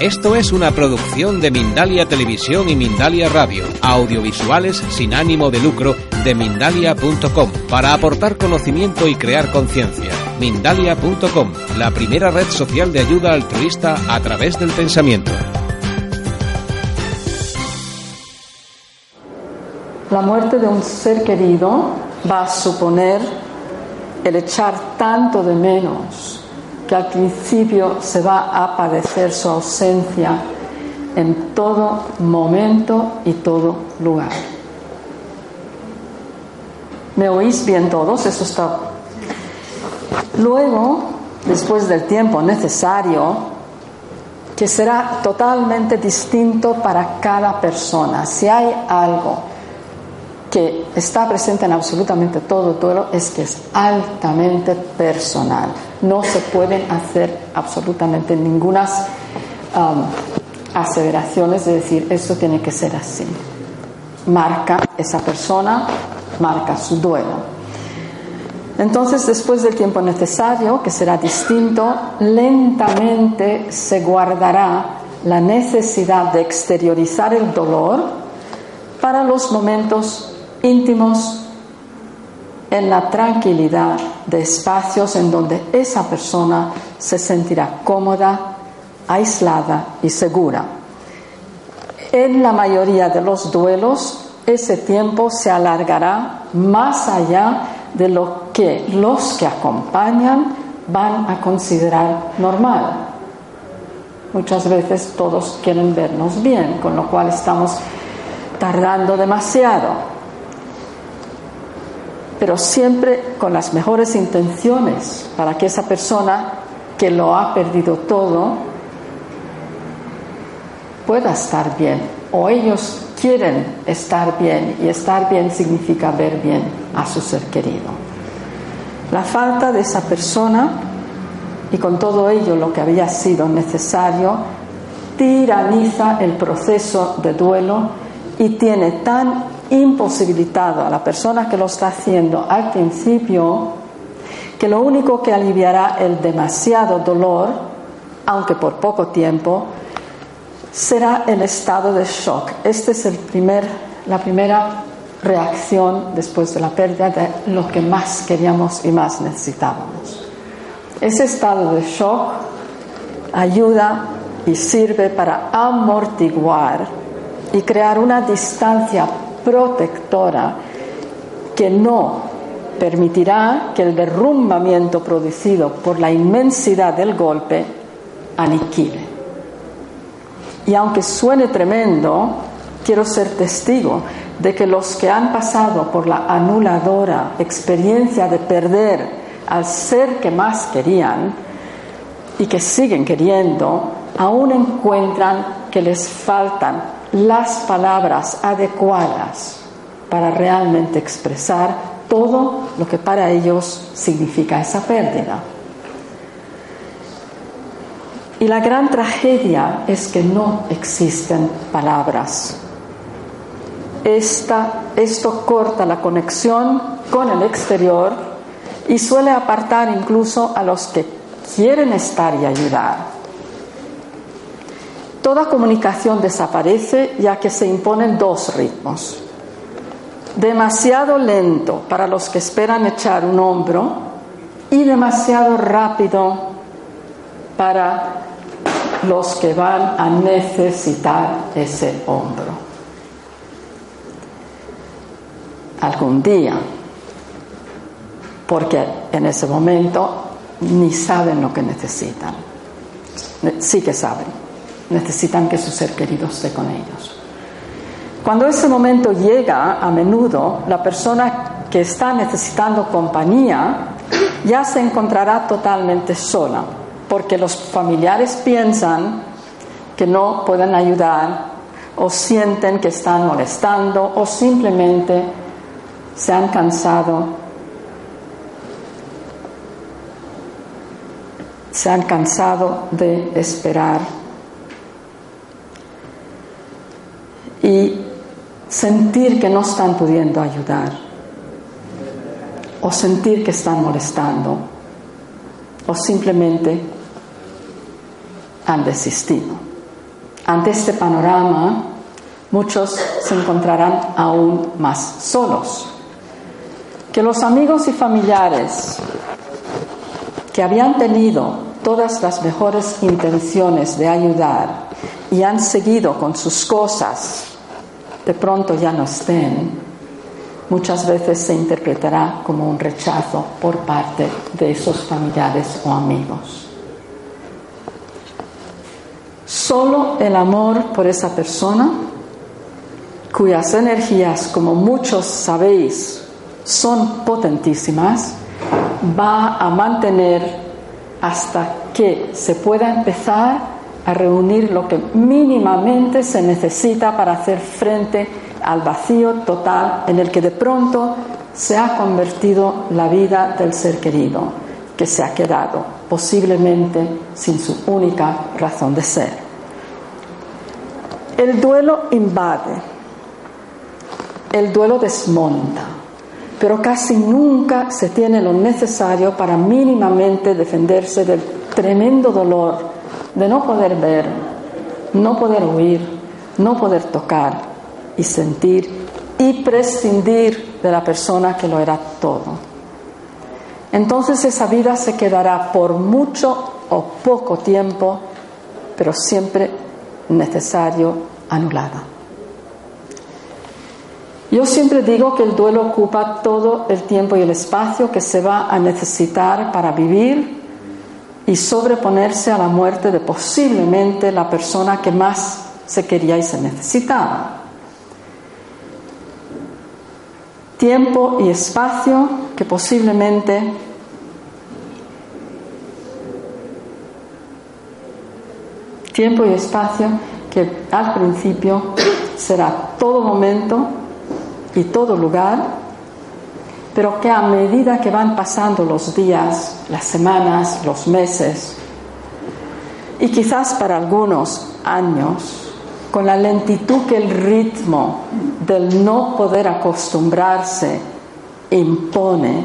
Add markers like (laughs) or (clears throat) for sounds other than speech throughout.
Esto es una producción de Mindalia Televisión y Mindalia Radio, audiovisuales sin ánimo de lucro de mindalia.com, para aportar conocimiento y crear conciencia. Mindalia.com, la primera red social de ayuda altruista a través del pensamiento. La muerte de un ser querido va a suponer el echar tanto de menos que al principio se va a padecer su ausencia en todo momento y todo lugar. ¿Me oís bien todos? Eso está. Luego, después del tiempo necesario, que será totalmente distinto para cada persona. Si hay algo que está presente en absolutamente todo duelo es que es altamente personal. No se pueden hacer absolutamente ninguna um, aseveraciones de decir esto tiene que ser así. Marca esa persona, marca su duelo. Entonces, después del tiempo necesario, que será distinto, lentamente se guardará la necesidad de exteriorizar el dolor para los momentos íntimos en la tranquilidad de espacios en donde esa persona se sentirá cómoda, aislada y segura. En la mayoría de los duelos, ese tiempo se alargará más allá de lo que los que acompañan van a considerar normal. Muchas veces todos quieren vernos bien, con lo cual estamos tardando demasiado pero siempre con las mejores intenciones para que esa persona que lo ha perdido todo pueda estar bien o ellos quieren estar bien y estar bien significa ver bien a su ser querido. La falta de esa persona y con todo ello lo que había sido necesario tiraniza el proceso de duelo y tiene tan imposibilitado a la persona que lo está haciendo al principio que lo único que aliviará el demasiado dolor, aunque por poco tiempo, será el estado de shock. Esta es la primera reacción después de la pérdida de lo que más queríamos y más necesitábamos. Ese estado de shock ayuda y sirve para amortiguar y crear una distancia protectora que no permitirá que el derrumbamiento producido por la inmensidad del golpe aniquile. Y aunque suene tremendo, quiero ser testigo de que los que han pasado por la anuladora experiencia de perder al ser que más querían y que siguen queriendo, aún encuentran que les faltan las palabras adecuadas para realmente expresar todo lo que para ellos significa esa pérdida. Y la gran tragedia es que no existen palabras. esto corta la conexión con el exterior y suele apartar incluso a los que quieren estar y ayudar. Toda comunicación desaparece ya que se imponen dos ritmos. Demasiado lento para los que esperan echar un hombro y demasiado rápido para los que van a necesitar ese hombro. Algún día, porque en ese momento ni saben lo que necesitan. Sí que saben necesitan que su ser querido esté con ellos. Cuando ese momento llega, a menudo la persona que está necesitando compañía ya se encontrará totalmente sola, porque los familiares piensan que no pueden ayudar o sienten que están molestando o simplemente se han cansado se han cansado de esperar y sentir que no están pudiendo ayudar o sentir que están molestando o simplemente han desistido. Ante este panorama, muchos se encontrarán aún más solos. Que los amigos y familiares que habían tenido todas las mejores intenciones de ayudar y han seguido con sus cosas, de pronto ya no estén, muchas veces se interpretará como un rechazo por parte de esos familiares o amigos. Solo el amor por esa persona, cuyas energías, como muchos sabéis, son potentísimas, va a mantener hasta que se pueda empezar a reunir lo que mínimamente se necesita para hacer frente al vacío total en el que de pronto se ha convertido la vida del ser querido, que se ha quedado posiblemente sin su única razón de ser. El duelo invade, el duelo desmonta, pero casi nunca se tiene lo necesario para mínimamente defenderse del tremendo dolor de no poder ver, no poder oír, no poder tocar y sentir y prescindir de la persona que lo era todo. Entonces esa vida se quedará por mucho o poco tiempo, pero siempre necesario, anulada. Yo siempre digo que el duelo ocupa todo el tiempo y el espacio que se va a necesitar para vivir y sobreponerse a la muerte de posiblemente la persona que más se quería y se necesitaba. Tiempo y espacio que posiblemente tiempo y espacio que al principio será todo momento y todo lugar pero que a medida que van pasando los días, las semanas, los meses, y quizás para algunos años, con la lentitud que el ritmo del no poder acostumbrarse impone,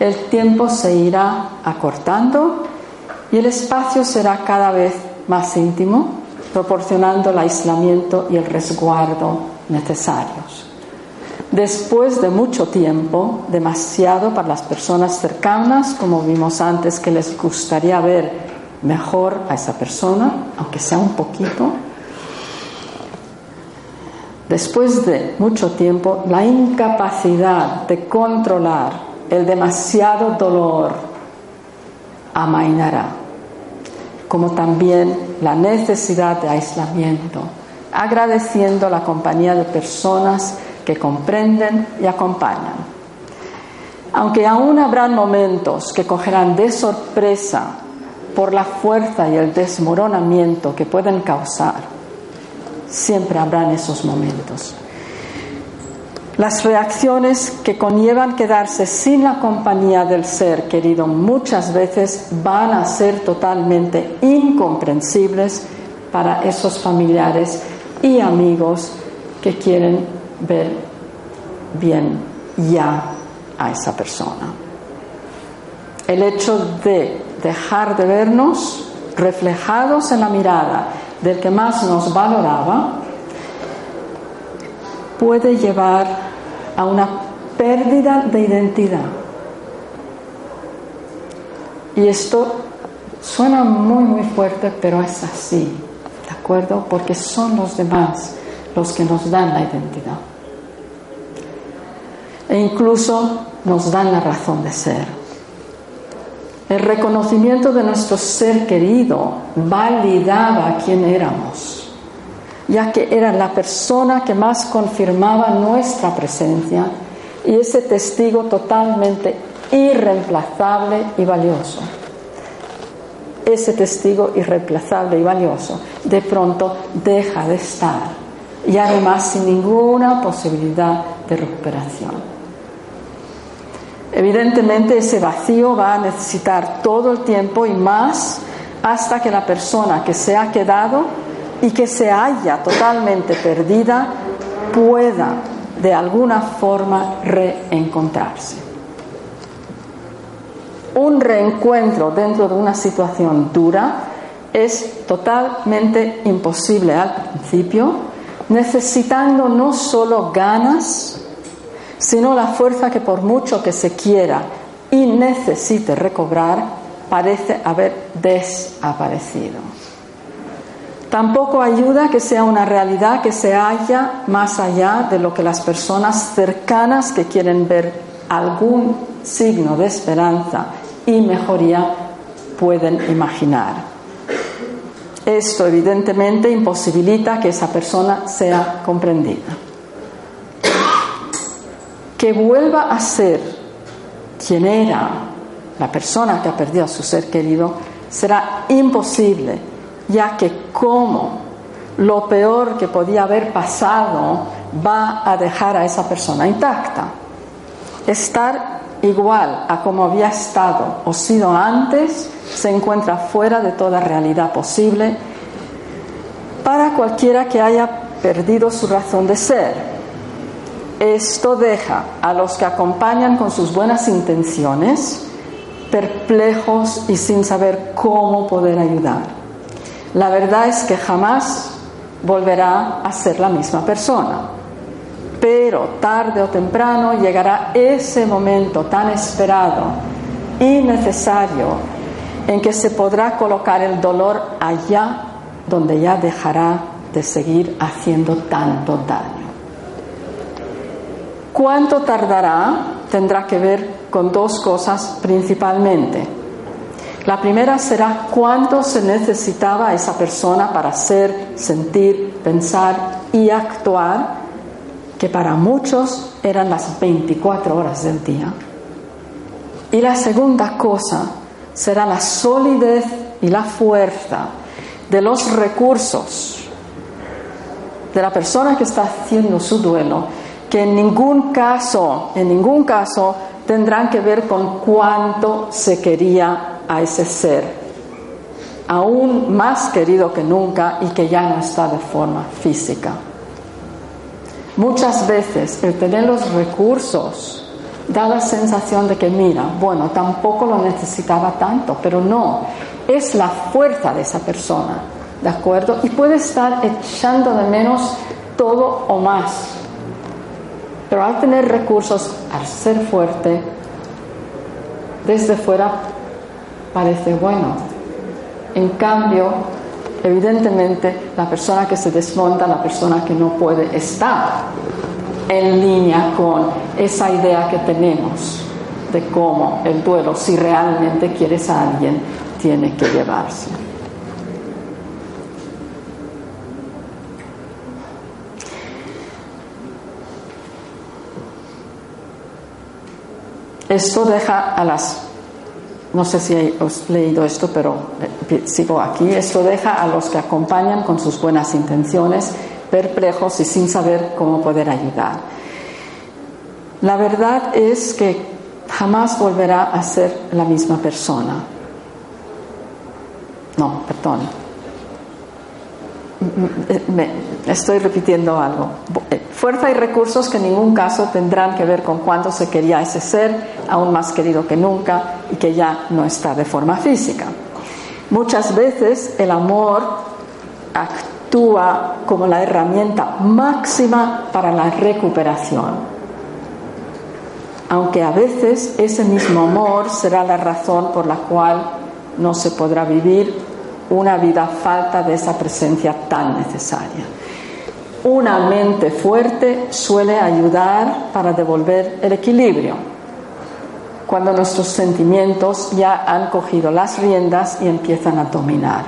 el tiempo se irá acortando y el espacio será cada vez más íntimo, proporcionando el aislamiento y el resguardo necesarios. Después de mucho tiempo, demasiado para las personas cercanas, como vimos antes, que les gustaría ver mejor a esa persona, aunque sea un poquito. Después de mucho tiempo, la incapacidad de controlar el demasiado dolor amainará, como también la necesidad de aislamiento, agradeciendo la compañía de personas que comprenden y acompañan. Aunque aún habrán momentos que cogerán de sorpresa por la fuerza y el desmoronamiento que pueden causar, siempre habrán esos momentos. Las reacciones que conllevan quedarse sin la compañía del ser querido muchas veces van a ser totalmente incomprensibles para esos familiares y amigos que quieren ver bien ya a esa persona. El hecho de dejar de vernos reflejados en la mirada del que más nos valoraba puede llevar a una pérdida de identidad. Y esto suena muy, muy fuerte, pero es así, ¿de acuerdo? Porque son los demás los que nos dan la identidad. E incluso nos dan la razón de ser. El reconocimiento de nuestro ser querido validaba quién éramos, ya que era la persona que más confirmaba nuestra presencia y ese testigo totalmente irreemplazable y valioso. Ese testigo irreemplazable y valioso de pronto deja de estar y además sin ninguna posibilidad de recuperación. Evidentemente ese vacío va a necesitar todo el tiempo y más hasta que la persona que se ha quedado y que se haya totalmente perdida pueda de alguna forma reencontrarse. Un reencuentro dentro de una situación dura es totalmente imposible al principio, necesitando no solo ganas, sino la fuerza que por mucho que se quiera y necesite recobrar, parece haber desaparecido. Tampoco ayuda que sea una realidad que se halla más allá de lo que las personas cercanas que quieren ver algún signo de esperanza y mejoría pueden imaginar. Esto evidentemente imposibilita que esa persona sea comprendida. Que vuelva a ser quien era la persona que ha perdido a su ser querido será imposible, ya que como lo peor que podía haber pasado va a dejar a esa persona intacta. Estar igual a como había estado o sido antes se encuentra fuera de toda realidad posible para cualquiera que haya perdido su razón de ser. Esto deja a los que acompañan con sus buenas intenciones perplejos y sin saber cómo poder ayudar. La verdad es que jamás volverá a ser la misma persona, pero tarde o temprano llegará ese momento tan esperado y necesario en que se podrá colocar el dolor allá donde ya dejará de seguir haciendo tanto daño. ¿Cuánto tardará? Tendrá que ver con dos cosas principalmente. La primera será cuánto se necesitaba esa persona para ser, sentir, pensar y actuar, que para muchos eran las 24 horas del día. Y la segunda cosa será la solidez y la fuerza de los recursos de la persona que está haciendo su duelo, que en ningún caso, en ningún caso tendrán que ver con cuánto se quería a ese ser, aún más querido que nunca y que ya no está de forma física. Muchas veces el tener los recursos da la sensación de que, mira, bueno, tampoco lo necesitaba tanto, pero no, es la fuerza de esa persona, ¿de acuerdo? Y puede estar echando de menos todo o más, pero al tener recursos, al ser fuerte, desde fuera parece bueno. En cambio, evidentemente, la persona que se desmonta, la persona que no puede estar en línea con esa idea que tenemos de cómo el duelo, si realmente quieres a alguien, tiene que llevarse. Esto deja a las, no sé si he leído esto, pero eh, sigo aquí, esto deja a los que acompañan con sus buenas intenciones perplejos y sin saber cómo poder ayudar. La verdad es que jamás volverá a ser la misma persona. No, perdón. Estoy repitiendo algo. Eh, fuerza y recursos que en ningún caso tendrán que ver con cuándo se quería ese ser, aún más querido que nunca y que ya no está de forma física. Muchas veces el amor actúa como la herramienta máxima para la recuperación. Aunque a veces ese mismo amor será la razón por la cual no se podrá vivir una vida falta de esa presencia tan necesaria. Una mente fuerte suele ayudar para devolver el equilibrio, cuando nuestros sentimientos ya han cogido las riendas y empiezan a dominar.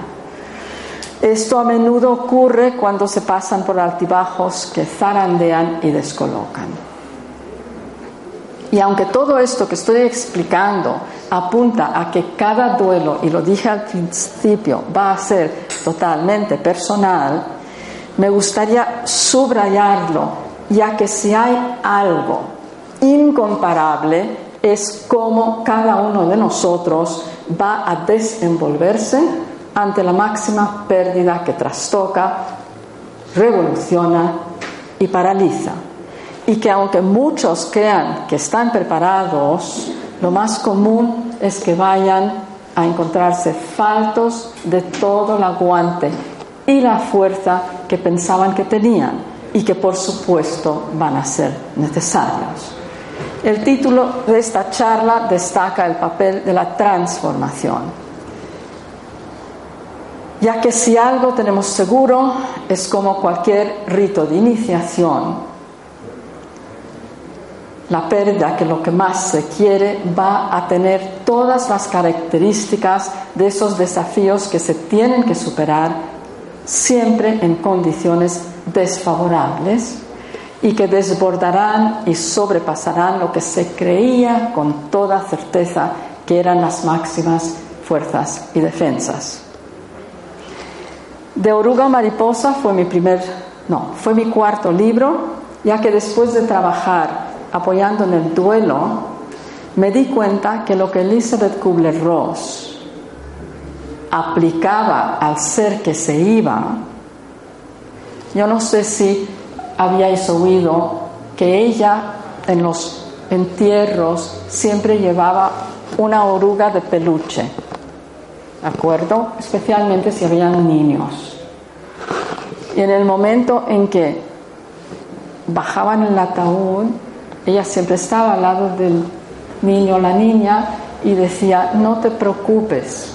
Esto a menudo ocurre cuando se pasan por altibajos que zarandean y descolocan. Y aunque todo esto que estoy explicando apunta a que cada duelo, y lo dije al principio, va a ser totalmente personal, me gustaría subrayarlo, ya que si hay algo incomparable es cómo cada uno de nosotros va a desenvolverse ante la máxima pérdida que trastoca, revoluciona y paraliza. Y que aunque muchos crean que están preparados, lo más común es que vayan a encontrarse faltos de todo el aguante y la fuerza que pensaban que tenían y que por supuesto van a ser necesarios. El título de esta charla destaca el papel de la transformación, ya que si algo tenemos seguro es como cualquier rito de iniciación, la pérdida, que lo que más se quiere, va a tener todas las características de esos desafíos que se tienen que superar siempre en condiciones desfavorables y que desbordarán y sobrepasarán lo que se creía con toda certeza que eran las máximas fuerzas y defensas. De Oruga Mariposa fue mi primer, no, fue mi cuarto libro, ya que después de trabajar apoyando en el duelo, me di cuenta que lo que Elizabeth Kubler-Ross aplicaba al ser que se iba, yo no sé si habíais oído que ella en los entierros siempre llevaba una oruga de peluche, ¿de acuerdo? Especialmente si habían niños. Y en el momento en que bajaban el ataúd, ella siempre estaba al lado del niño o la niña y decía, no te preocupes,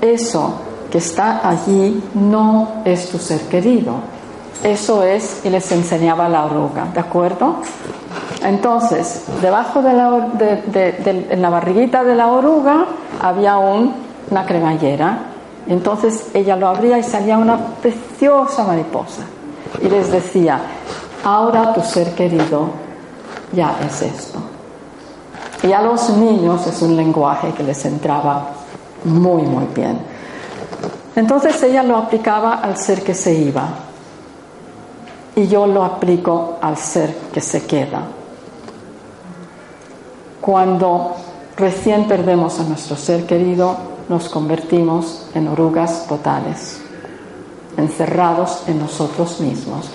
eso que está allí no es tu ser querido, eso es, y les enseñaba la oruga, ¿de acuerdo? Entonces, debajo de la, de, en la barriguita de la oruga había una cremallera, entonces ella lo abría y salía una preciosa mariposa. Y les decía, ahora tu ser querido ya es esto. Y a los niños es un lenguaje que les entraba muy, muy bien. Entonces ella lo aplicaba al ser que se iba y yo lo aplico al ser que se queda. Cuando recién perdemos a nuestro ser querido, nos convertimos en orugas totales, encerrados en nosotros mismos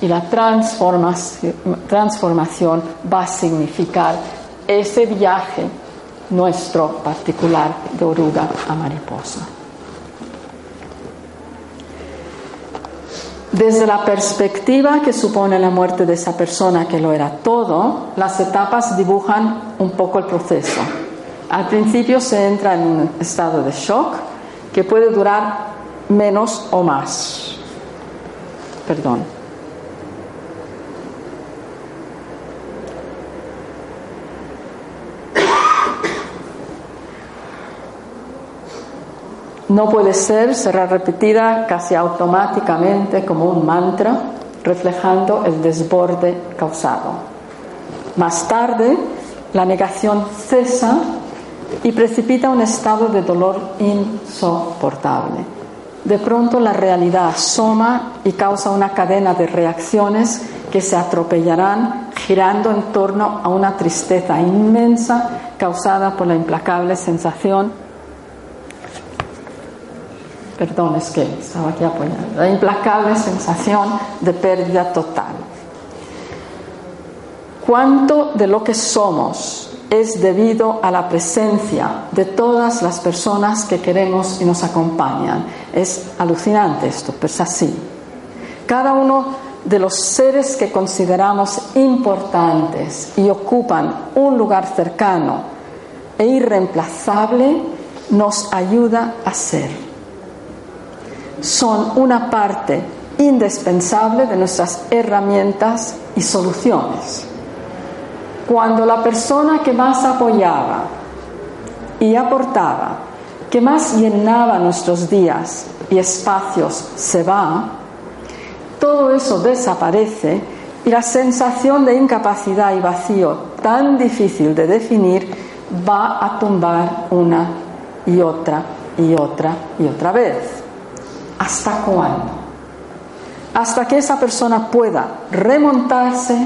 y la transformación va a significar ese viaje nuestro particular de oruga a mariposa. Desde la perspectiva que supone la muerte de esa persona que lo era todo, las etapas dibujan un poco el proceso. Al principio se entra en un estado de shock que puede durar menos o más. Perdón. No puede ser, será repetida casi automáticamente como un mantra, reflejando el desborde causado. Más tarde, la negación cesa y precipita un estado de dolor insoportable. De pronto la realidad asoma y causa una cadena de reacciones que se atropellarán girando en torno a una tristeza inmensa causada por la implacable sensación perdón, es que estaba aquí apoyando, la implacable sensación de pérdida total. ¿Cuánto de lo que somos es debido a la presencia de todas las personas que queremos y nos acompañan? Es alucinante esto, pero es así. Cada uno de los seres que consideramos importantes y ocupan un lugar cercano e irreemplazable nos ayuda a ser son una parte indispensable de nuestras herramientas y soluciones. Cuando la persona que más apoyaba y aportaba, que más llenaba nuestros días y espacios se va, todo eso desaparece y la sensación de incapacidad y vacío tan difícil de definir va a tumbar una y otra y otra y otra vez. ¿Hasta cuándo? Hasta que esa persona pueda remontarse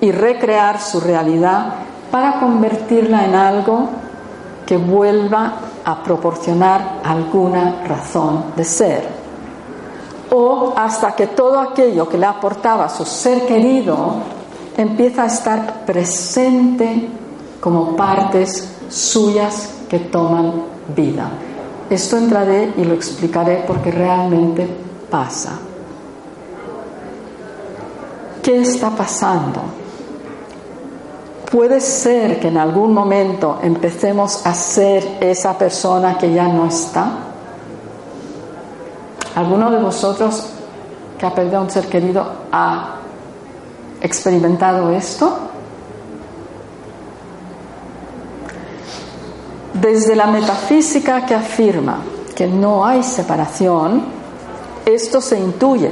y recrear su realidad para convertirla en algo que vuelva a proporcionar alguna razón de ser. O hasta que todo aquello que le aportaba su ser querido empieza a estar presente como partes suyas que toman vida. Esto entraré y lo explicaré porque realmente pasa. ¿Qué está pasando? Puede ser que en algún momento empecemos a ser esa persona que ya no está. ¿Alguno de vosotros que ha perdido a un ser querido ha experimentado esto? Desde la metafísica que afirma que no hay separación, esto se intuye.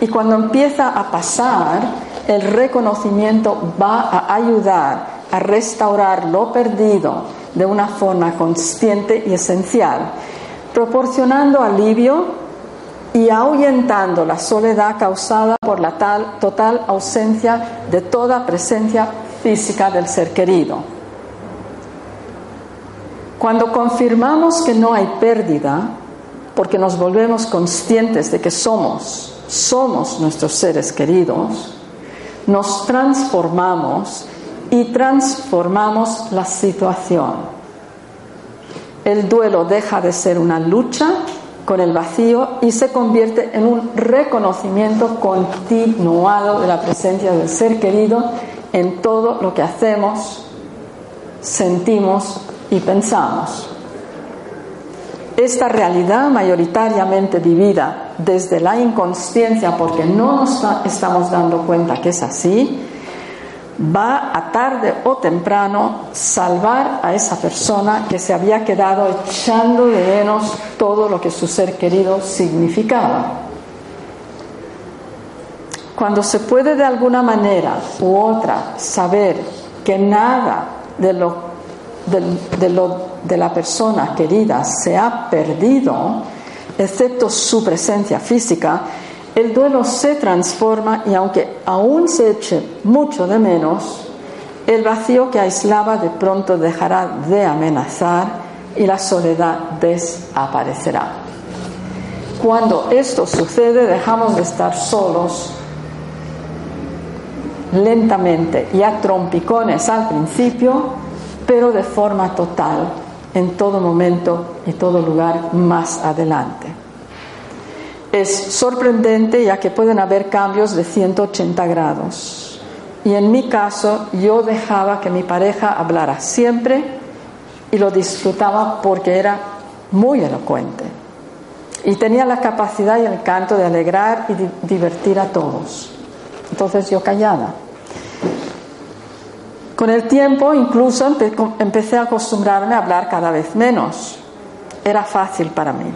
Y cuando empieza a pasar, el reconocimiento va a ayudar a restaurar lo perdido de una forma consciente y esencial, proporcionando alivio y ahuyentando la soledad causada por la tal, total ausencia de toda presencia física del ser querido. Cuando confirmamos que no hay pérdida, porque nos volvemos conscientes de que somos, somos nuestros seres queridos, nos transformamos y transformamos la situación. El duelo deja de ser una lucha con el vacío y se convierte en un reconocimiento continuado de la presencia del ser querido en todo lo que hacemos, sentimos y pensamos. Esta realidad mayoritariamente vivida desde la inconsciencia, porque no nos estamos dando cuenta que es así, va a tarde o temprano salvar a esa persona que se había quedado echando de menos todo lo que su ser querido significaba. Cuando se puede de alguna manera u otra saber que nada de lo de, lo, de la persona querida se ha perdido, excepto su presencia física, el duelo se transforma y aunque aún se eche mucho de menos, el vacío que aislaba de pronto dejará de amenazar y la soledad desaparecerá. Cuando esto sucede dejamos de estar solos lentamente y a trompicones al principio pero de forma total en todo momento y todo lugar más adelante. Es sorprendente ya que pueden haber cambios de 180 grados. Y en mi caso yo dejaba que mi pareja hablara siempre y lo disfrutaba porque era muy elocuente. Y tenía la capacidad y el canto de alegrar y divertir a todos. Entonces yo callaba con el tiempo incluso empecé a acostumbrarme a hablar cada vez menos. Era fácil para mí.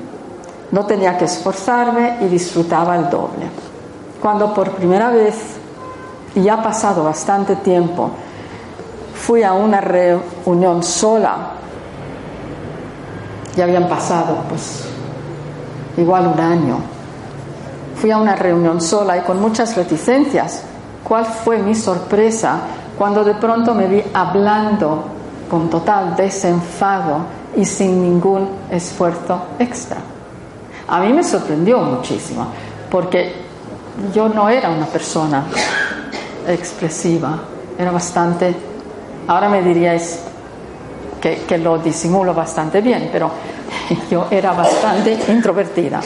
No tenía que esforzarme y disfrutaba el doble. Cuando por primera vez, y ya ha pasado bastante tiempo, fui a una reunión sola, ya habían pasado pues igual un año, fui a una reunión sola y con muchas reticencias. ¿Cuál fue mi sorpresa cuando de pronto me vi hablando con total desenfado y sin ningún esfuerzo extra. A mí me sorprendió muchísimo, porque yo no era una persona expresiva, era bastante, ahora me diríais que, que lo disimulo bastante bien, pero (laughs) yo era bastante introvertida.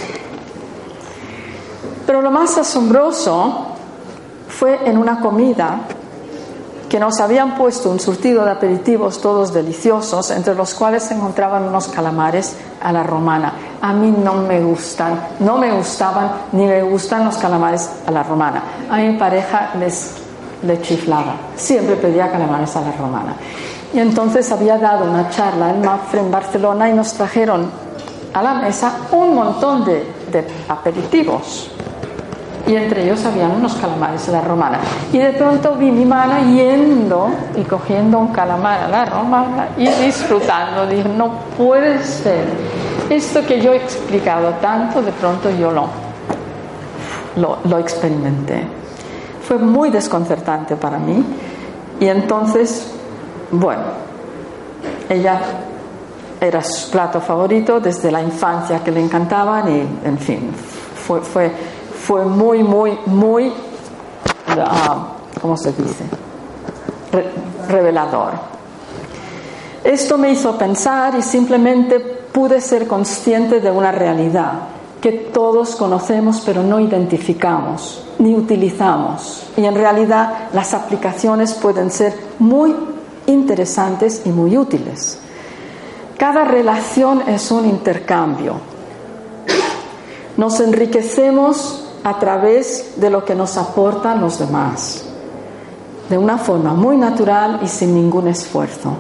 Pero lo más asombroso fue en una comida que nos habían puesto un surtido de aperitivos todos deliciosos, entre los cuales se encontraban unos calamares a la romana. A mí no me gustan, no me gustaban ni me gustan los calamares a la romana. A mi pareja les le chiflaba, siempre pedía calamares a la romana. Y entonces había dado una charla en Mafre, en Barcelona, y nos trajeron a la mesa un montón de aperitivos y entre ellos habían unos calamares a la romana. Y de pronto vi mi mano yendo y cogiendo un calamar a la romana y disfrutando. Dije, no puede ser. Esto que yo he explicado tanto, de pronto yo lo, lo, lo experimenté. Fue muy desconcertante para mí. Y entonces, bueno, ella era su plato favorito desde la infancia que le encantaban y, en fin, fue, fue fue muy, muy, muy, ah, ¿cómo se dice? revelador. Esto me hizo pensar y simplemente pude ser consciente de una realidad que todos conocemos pero no identificamos ni utilizamos. Y en realidad las aplicaciones pueden ser muy interesantes y muy útiles. Cada relación es un intercambio. Nos enriquecemos a través de lo que nos aportan los demás, de una forma muy natural y sin ningún esfuerzo.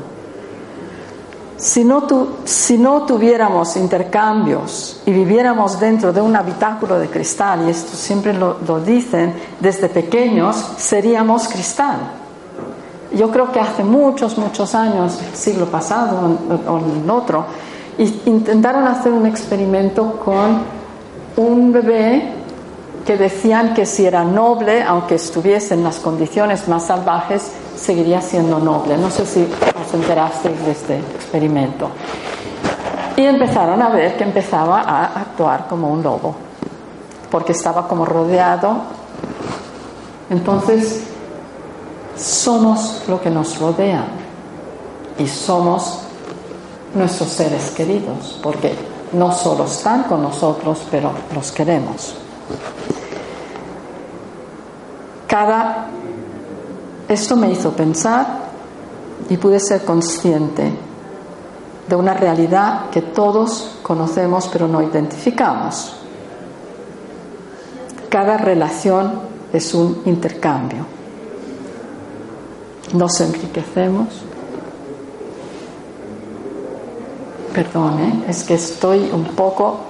Si no, tuviéramos intercambios y viviéramos dentro de un habitáculo de cristal, y esto siempre lo, dicen desde pequeños, seríamos cristal. Yo creo que hace muchos, muchos años, siglo pasado o, el otro, intentaron hacer un experimento con un bebé que decían que si era noble, aunque estuviese en las condiciones más salvajes, seguiría siendo noble. No sé si os enterasteis de este experimento. Y empezaron a ver que empezaba a actuar como un lobo, porque estaba como rodeado. Entonces, somos lo que nos rodea y somos nuestros seres queridos, porque no solo están con nosotros, pero los queremos. Cada esto me hizo pensar y pude ser consciente de una realidad que todos conocemos pero no identificamos. Cada relación es un intercambio. Nos enriquecemos. Perdone, es que estoy un poco,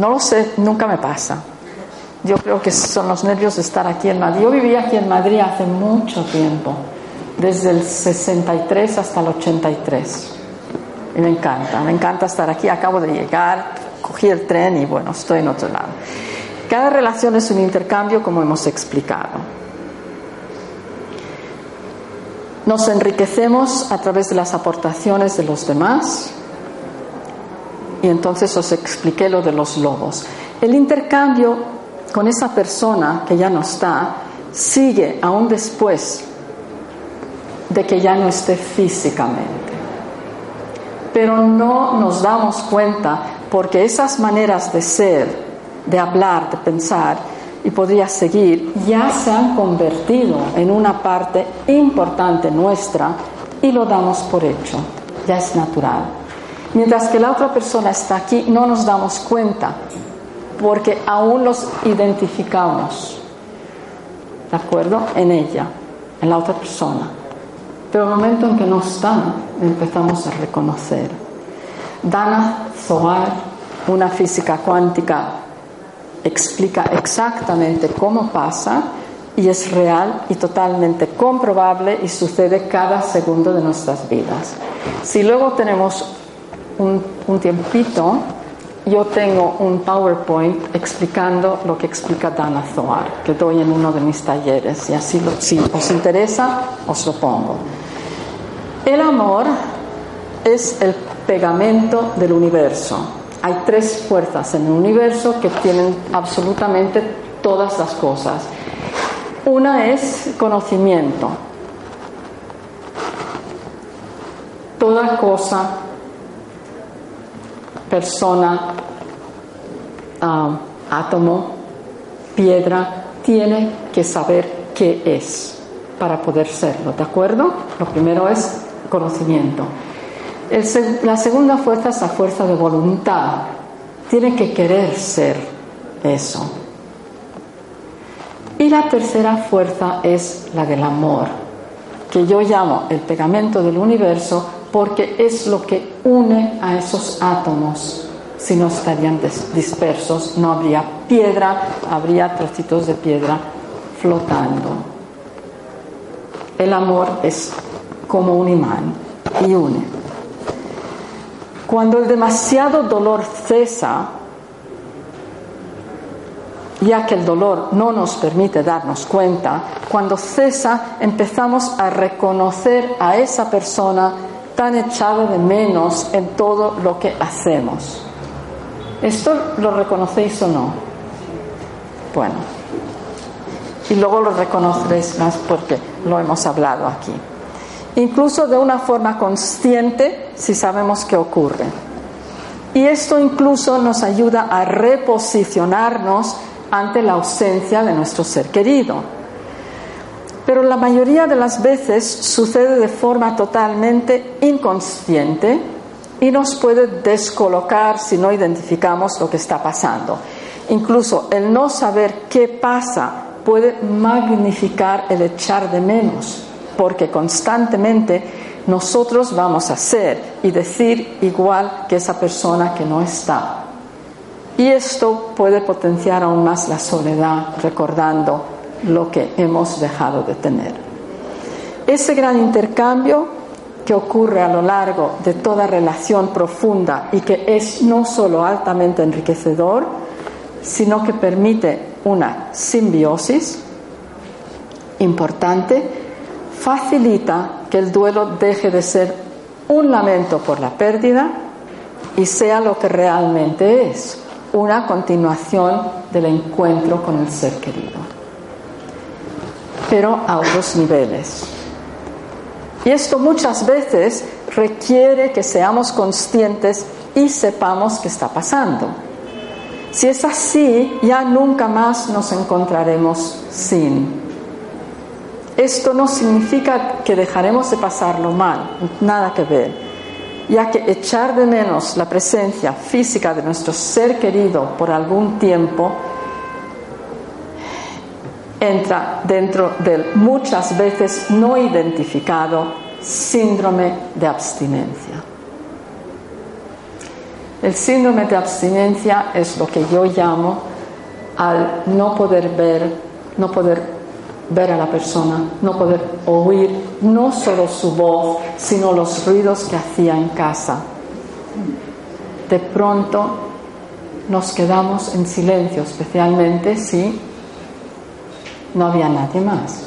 no lo sé, nunca me pasa. Yo creo que son los nervios de estar aquí en Madrid. Yo vivía aquí en Madrid hace mucho tiempo, desde el 63 hasta el 83. Y me encanta, me encanta estar aquí. Acabo de llegar, cogí el tren y bueno, estoy en otro lado. Cada relación es un intercambio, como hemos explicado. Nos enriquecemos a través de las aportaciones de los demás. Y entonces os expliqué lo de los lobos. El intercambio con esa persona que ya no está, sigue aún después de que ya no esté físicamente. Pero no nos damos cuenta porque esas maneras de ser, de hablar, de pensar y podría seguir, ya se han convertido en una parte importante nuestra y lo damos por hecho, ya es natural. Mientras que la otra persona está aquí, no nos damos cuenta porque aún los identificamos, ¿de acuerdo? En ella, en la otra persona. Pero el momento en que no están, empezamos a reconocer. Dana Zohar, una física cuántica, explica exactamente cómo pasa y es real y totalmente comprobable y sucede cada segundo de nuestras vidas. Si luego tenemos un, tiempito, yo tengo un PowerPoint explicando lo que explica Dana Zohar, que doy en uno de mis talleres, y así si os interesa, os lo pongo. El amor es el pegamento del universo. Hay tres fuerzas en el universo que tienen absolutamente todas las cosas. Una es conocimiento. Toda cosa persona, um, átomo, piedra, tiene que saber qué es para poder serlo, ¿de acuerdo? Lo primero es conocimiento. la segunda fuerza es la fuerza de voluntad. Tiene que querer ser eso. Y la tercera fuerza es la del amor, que yo llamo el pegamento del universo porque es lo que une a esos átomos. Si no estarían dispersos, no habría piedra, habría trocitos de piedra flotando. El amor es como un imán y une. Cuando el demasiado dolor cesa, ya que el dolor no nos permite darnos cuenta, cuando cesa empezamos a reconocer a esa persona tan echado de menos en todo lo que hacemos. ¿Esto lo reconocéis o no? Bueno, y luego lo reconoceréis más porque lo hemos hablado aquí. Incluso de una forma consciente si sabemos qué ocurre. Y esto incluso nos ayuda a reposicionarnos ante la ausencia de nuestro ser querido. Pero la mayoría de las veces sucede de forma totalmente inconsciente y nos puede descolocar si no identificamos lo que está pasando. Incluso el no saber qué pasa puede magnificar el echar de menos, porque constantemente nosotros vamos a ser y decir igual que esa persona que no está. Y esto puede potenciar aún más la soledad, recordando lo que hemos dejado de tener. Ese gran intercambio que ocurre a lo largo de toda relación profunda y que es no solo altamente enriquecedor, sino que permite una simbiosis importante, facilita que el duelo deje de ser un lamento por la pérdida y sea lo que realmente es, una continuación del encuentro con el ser querido, pero a otros niveles. Y esto muchas veces requiere que seamos conscientes y sepamos qué está pasando. Si es así, ya nunca más nos encontraremos sin. Esto no significa que dejaremos de pasarlo mal, nada que ver, ya que echar de menos la presencia física de nuestro ser querido por algún tiempo entra dentro del muchas veces no identificado síndrome de abstinencia. El síndrome de abstinencia es lo que yo llamo al no poder ver, no poder ver a la persona, no poder oír no solo su voz, sino los ruidos que hacía en casa. De pronto nos quedamos en silencio, especialmente si no había nadie más.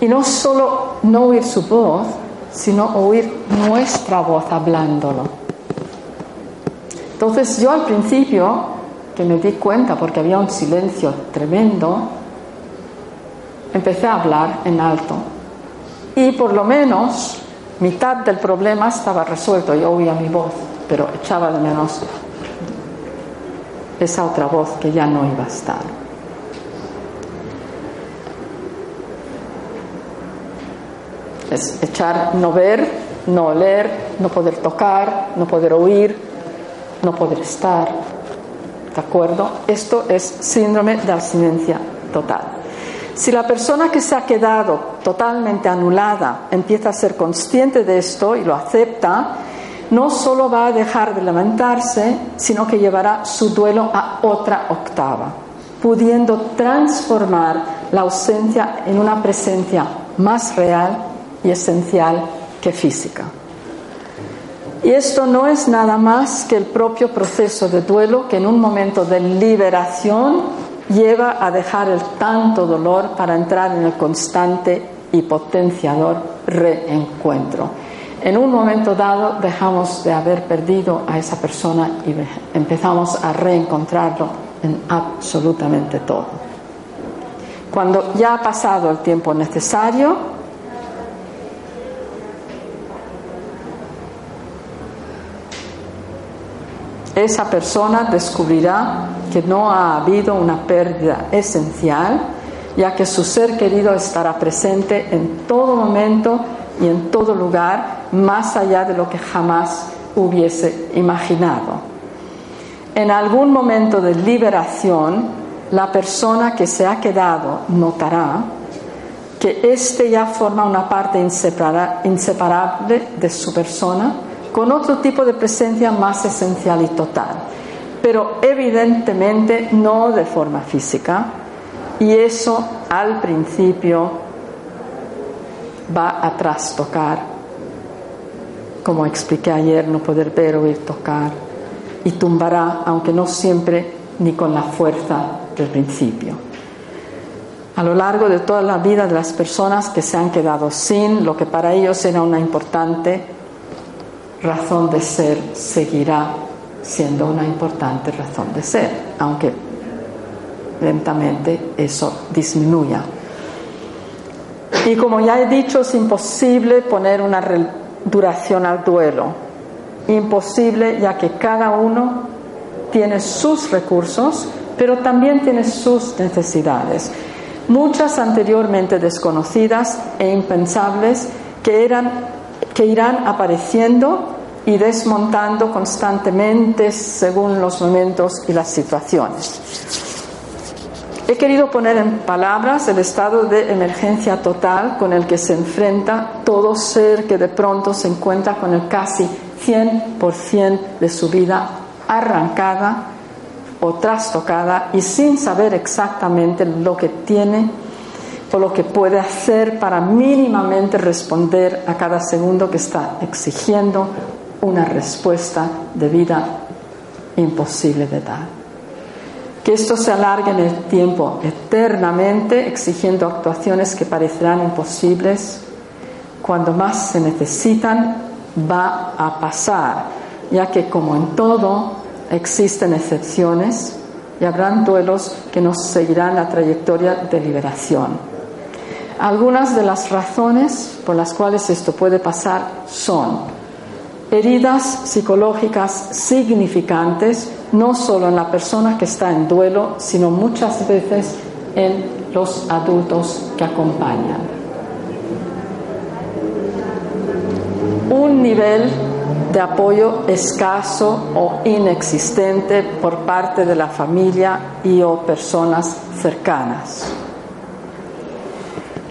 Y no solo no oír su voz, sino oír nuestra voz hablándolo. Entonces yo al principio, que me di cuenta porque había un silencio tremendo, empecé a hablar en alto. Y por lo menos mitad del problema estaba resuelto. Yo oía mi voz, pero echaba de menos esa otra voz que ya no iba a estar. Es echar, no ver, no oler, no poder tocar, no poder oír, no poder estar. ¿De acuerdo? Esto es síndrome de abstinencia total. Si la persona que se ha quedado totalmente anulada empieza a ser consciente de esto y lo acepta, no solo va a dejar de lamentarse, sino que llevará su duelo a otra octava, pudiendo transformar la ausencia en una presencia más real y esencial que física. Y esto no es nada más que el propio proceso de duelo que en un momento de liberación lleva a dejar el tanto dolor para entrar en el constante y potenciador reencuentro. En un momento dado dejamos de haber perdido a esa persona y empezamos a reencontrarlo en absolutamente todo. Cuando ya ha pasado el tiempo necesario, esa persona descubrirá que no ha habido una pérdida esencial, ya que su ser querido estará presente en todo momento y en todo lugar, más allá de lo que jamás hubiese imaginado. En algún momento de liberación, la persona que se ha quedado notará que éste ya forma una parte inseparable de su persona con otro tipo de presencia más esencial y total, pero evidentemente no de forma física. Y eso al principio va a trastocar, como expliqué ayer, no poder ver, oír, tocar, y tumbará, aunque no siempre ni con la fuerza del principio. A lo largo de toda la vida de las personas que se han quedado sin lo que para ellos era una importante razón de ser seguirá siendo una importante razón de ser, aunque lentamente eso disminuya. Y como ya he dicho, es imposible poner una duración al duelo. imposible ya que cada uno tiene sus recursos, pero también tiene sus necesidades, muchas anteriormente desconocidas e impensables que, eran, que irán apareciendo y desmontando constantemente según los momentos y las situaciones. He querido poner en palabras el estado de emergencia total con el que se enfrenta todo ser que de pronto se encuentra con el casi 100% de su vida arrancada o trastocada y sin saber exactamente lo que tiene o lo que puede hacer para mínimamente responder a cada segundo que está exigiendo una respuesta de vida imposible de dar que esto se alargue en el tiempo eternamente, exigiendo actuaciones que parecerán imposibles, cuando más se necesitan, va a pasar, ya que como en todo existen excepciones y habrán duelos que nos seguirán la trayectoria de liberación. Algunas de las razones por las cuales esto puede pasar son heridas psicológicas significantes, no solo en la persona que está en duelo, sino muchas veces en los adultos que acompañan. Un nivel de apoyo escaso o inexistente por parte de la familia y o personas cercanas.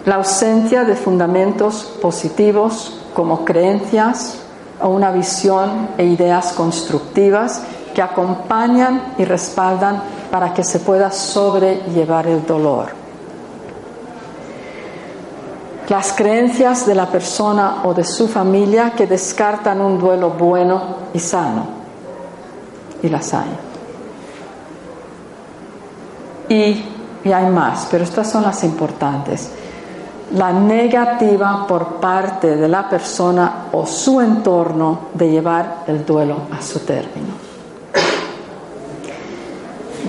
La ausencia de fundamentos positivos como creencias, o una visión e ideas constructivas que acompañan y respaldan para que se pueda sobrellevar el dolor. Las creencias de la persona o de su familia que descartan un duelo bueno y sano. Y las hay. Y, y hay más, pero estas son las importantes la negativa por parte de la persona o su entorno de llevar el duelo a su término.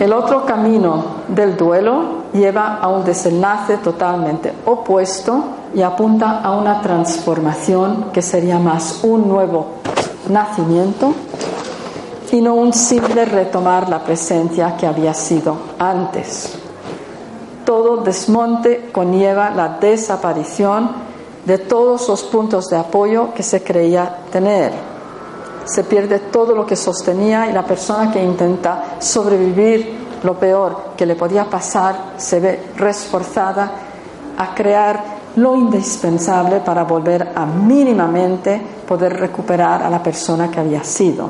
El otro camino del duelo lleva a un desenlace totalmente opuesto y apunta a una transformación que sería más un nuevo nacimiento y no un simple retomar la presencia que había sido antes todo desmonte conlleva la desaparición de todos los puntos de apoyo que se creía tener. Se pierde todo lo que sostenía y la persona que intenta sobrevivir lo peor que le podía pasar se ve reforzada a crear lo indispensable para volver a mínimamente poder recuperar a la persona que había sido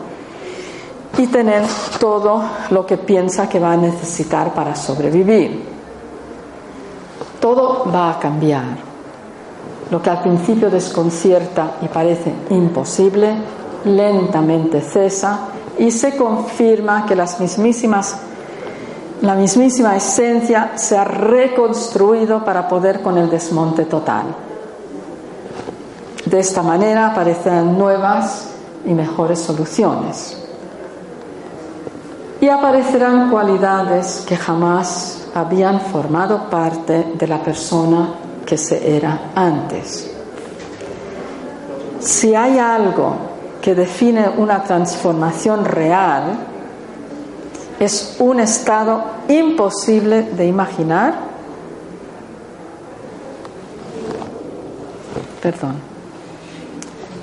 y tener todo lo que piensa que va a necesitar para sobrevivir todo va a cambiar. Lo que al principio desconcierta y parece imposible, lentamente cesa y se confirma que las mismísimas, la mismísima esencia se ha reconstruido para poder con el desmonte total. De esta manera aparecerán nuevas y mejores soluciones. Y aparecerán cualidades que jamás habían formado parte de la persona que se era antes. Si hay algo que define una transformación real, es un estado imposible de imaginar. Perdón.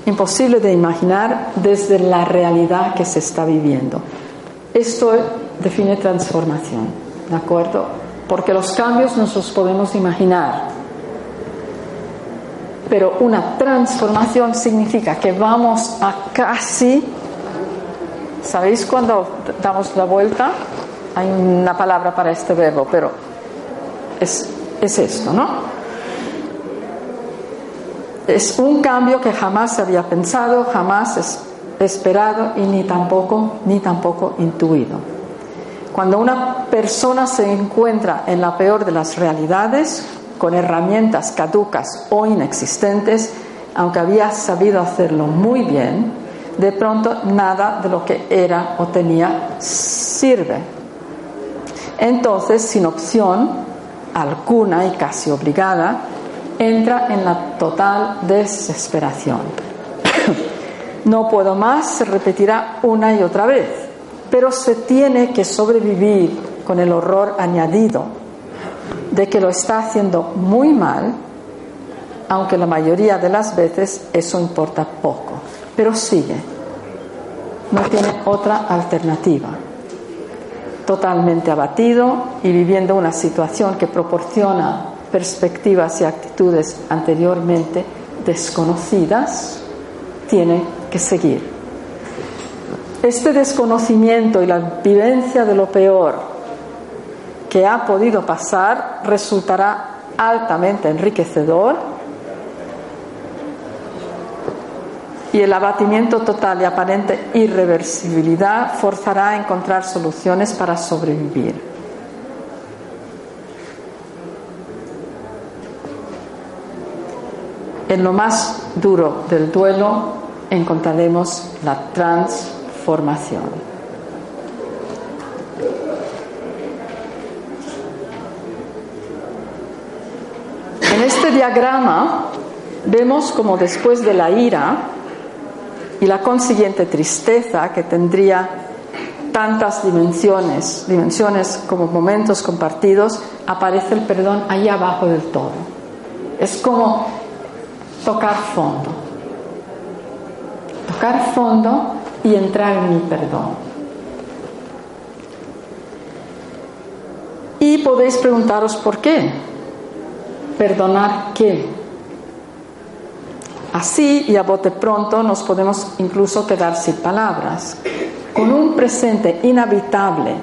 Imposible de imaginar desde la realidad que se está viviendo. Esto define transformación, ¿de acuerdo? porque los cambios nos los podemos imaginar. Pero una transformación significa que vamos a casi, ¿sabéis cuando damos la vuelta? Hay una palabra para este verbo, pero es, es esto, ¿no? Es un cambio que jamás se había pensado, jamás esperado y ni tampoco, ni tampoco intuido. Cuando una persona se encuentra en la peor de las realidades, con herramientas caducas o inexistentes, aunque había sabido hacerlo muy bien, de pronto nada de lo que era o tenía sirve. Entonces, sin opción alguna y casi obligada, entra en la total desesperación. (coughs) no puedo más se repetirá una y otra vez, pero se tiene que sobrevivir con el horror añadido de que lo está haciendo muy mal, aunque la mayoría de las veces eso importa poco, pero sigue, no tiene otra alternativa. Totalmente abatido y viviendo una situación que proporciona perspectivas y actitudes anteriormente desconocidas, tiene que seguir. Este desconocimiento y la vivencia de lo peor que ha podido pasar resultará altamente enriquecedor y el abatimiento total y aparente irreversibilidad forzará a encontrar soluciones para sobrevivir. En lo más duro del duelo encontraremos la transformación. En este diagrama vemos como después de la ira y la consiguiente tristeza que tendría tantas dimensiones, dimensiones como momentos compartidos, aparece el perdón ahí abajo del todo. Es como tocar fondo. Tocar fondo y entrar en mi perdón. Y podéis preguntaros por qué. ¿Perdonar qué? Así y a bote pronto nos podemos incluso quedar sin palabras. Con un presente inhabitable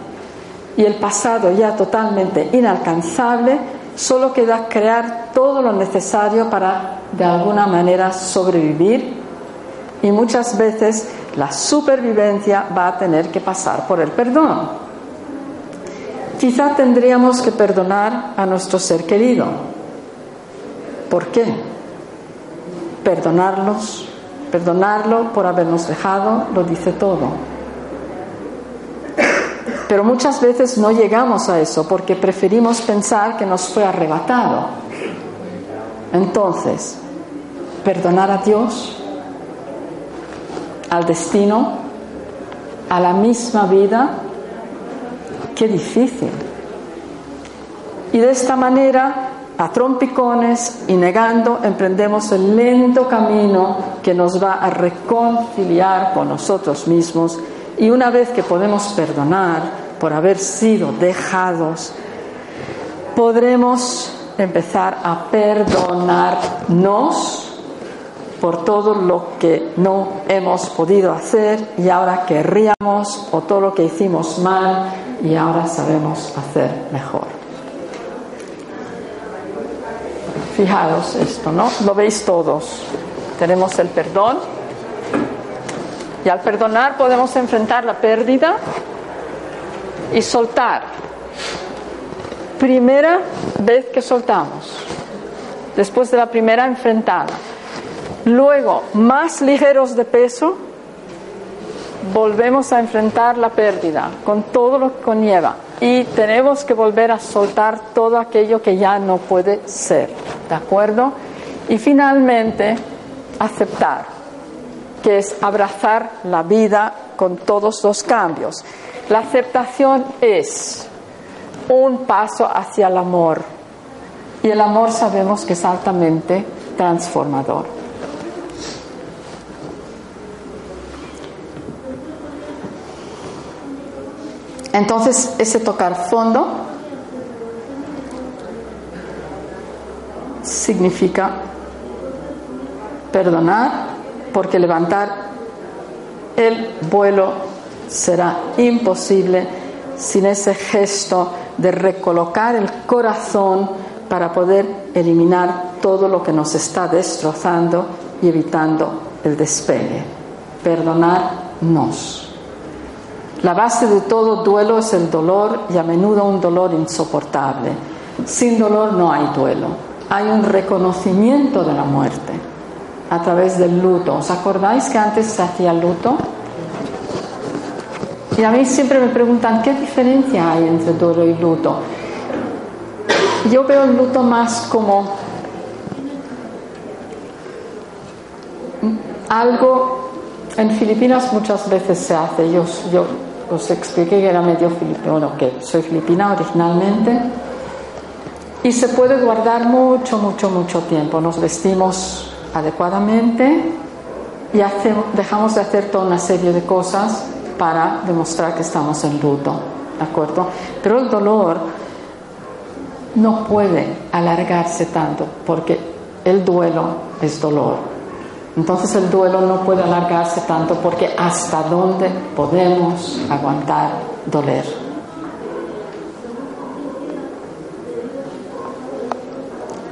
y el pasado ya totalmente inalcanzable, solo queda crear todo lo necesario para de alguna manera sobrevivir y muchas veces la supervivencia va a tener que pasar por el perdón. Quizá tendríamos que perdonar a nuestro ser querido. ¿Por qué? Perdonarlos, perdonarlo por habernos dejado, lo dice todo. Pero muchas veces no llegamos a eso porque preferimos pensar que nos fue arrebatado. Entonces, perdonar a Dios, al destino, a la misma vida, qué difícil. Y de esta manera, a trompicones y negando, emprendemos el lento camino que nos va a reconciliar con nosotros mismos. Y una vez que podemos perdonar por haber sido dejados, podremos empezar a perdonarnos por todo lo que no hemos podido hacer y ahora querríamos, o todo lo que hicimos mal y ahora sabemos hacer mejor. Fijaros esto, ¿no? Lo veis todos. Tenemos el perdón y al perdonar podemos enfrentar la pérdida y soltar. Primera vez que soltamos, después de la primera enfrentada Luego, más ligeros de peso, volvemos a enfrentar la pérdida con todo lo que conlleva y tenemos que volver a soltar todo aquello que ya no puede ser, ¿de acuerdo? Y finalmente, aceptar, que es abrazar la vida con todos los cambios. La aceptación es un paso hacia el amor y el amor sabemos que es altamente transformador. Entonces, ese tocar fondo significa perdonar, porque levantar el vuelo será imposible sin ese gesto de recolocar el corazón para poder eliminar todo lo que nos está destrozando y evitando el despegue. Perdonarnos. La base de todo duelo es el dolor y a menudo un dolor insoportable. Sin dolor no hay duelo. Hay un reconocimiento de la muerte a través del luto. ¿Os acordáis que antes se hacía luto? Y a mí siempre me preguntan, ¿qué diferencia hay entre duelo y luto? Yo veo el luto más como algo en Filipinas muchas veces se hace, yo, yo os expliqué que era medio filipino, bueno, que soy filipina originalmente, y se puede guardar mucho, mucho, mucho tiempo. Nos vestimos adecuadamente y dejamos de hacer toda una serie de cosas para demostrar que estamos en luto, ¿de acuerdo? Pero el dolor no puede alargarse tanto porque el duelo es dolor. Entonces el duelo no puede alargarse tanto porque hasta dónde podemos aguantar doler.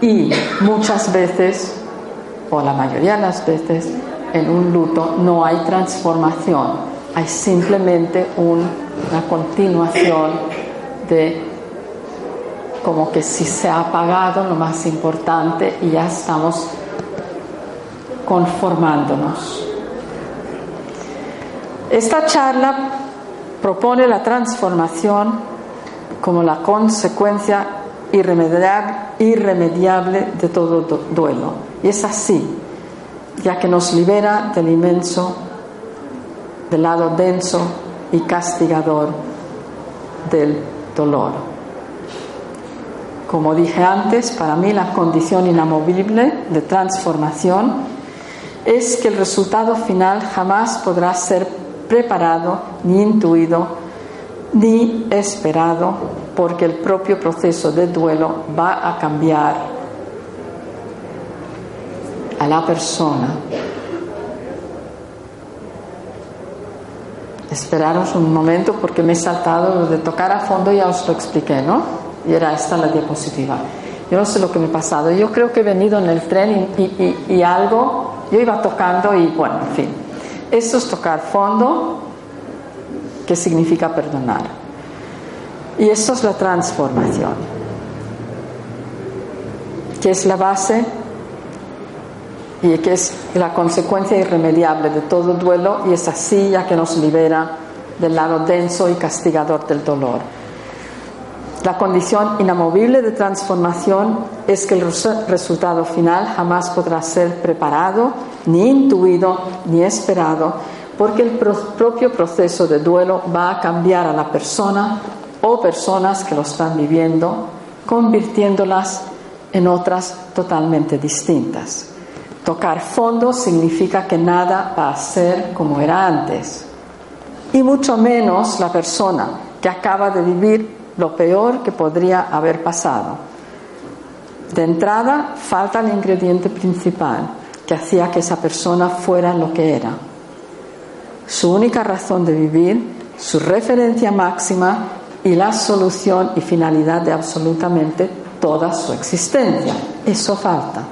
Y muchas veces, o la mayoría de las veces, en un luto no hay transformación, hay simplemente una continuación de como que si se ha apagado lo más importante y ya estamos conformándonos. Esta charla propone la transformación como la consecuencia irremediable, de todo duelo. Y es así, ya que nos libera del inmenso, del lado denso y castigador del dolor. Como dije antes, para mí la condición inamovible de transformación es que el resultado final jamás podrá ser preparado, ni intuido, ni esperado, porque el propio proceso de duelo va a cambiar a la persona. Esperaros un momento porque me he saltado de tocar a fondo, ya os lo expliqué, ¿no? Y era esta la diapositiva. Yo no sé lo que me ha pasado. Yo creo que he venido en el tren y algo yo iba tocando y bueno, en fin. Esto es tocar fondo, que significa perdonar. Y esto es la transformación, que es la base y que es la consecuencia irremediable de todo duelo y es así ya que nos libera del lado denso y castigador del dolor. La condición inamovible de transformación es que el resultado final jamás podrá ser preparado, ni intuido, ni esperado, porque el propio proceso de duelo va a cambiar a la persona o personas que lo están viviendo, convirtiéndolas en otras totalmente distintas. Tocar fondo significa que nada va a ser como era antes, y mucho menos la persona que acaba de vivir lo peor que podría haber pasado. De entrada, falta el ingrediente principal que hacía que esa persona fuera lo que era. Su única razón de vivir, su referencia máxima y la solución y finalidad de absolutamente toda su existencia. Eso falta.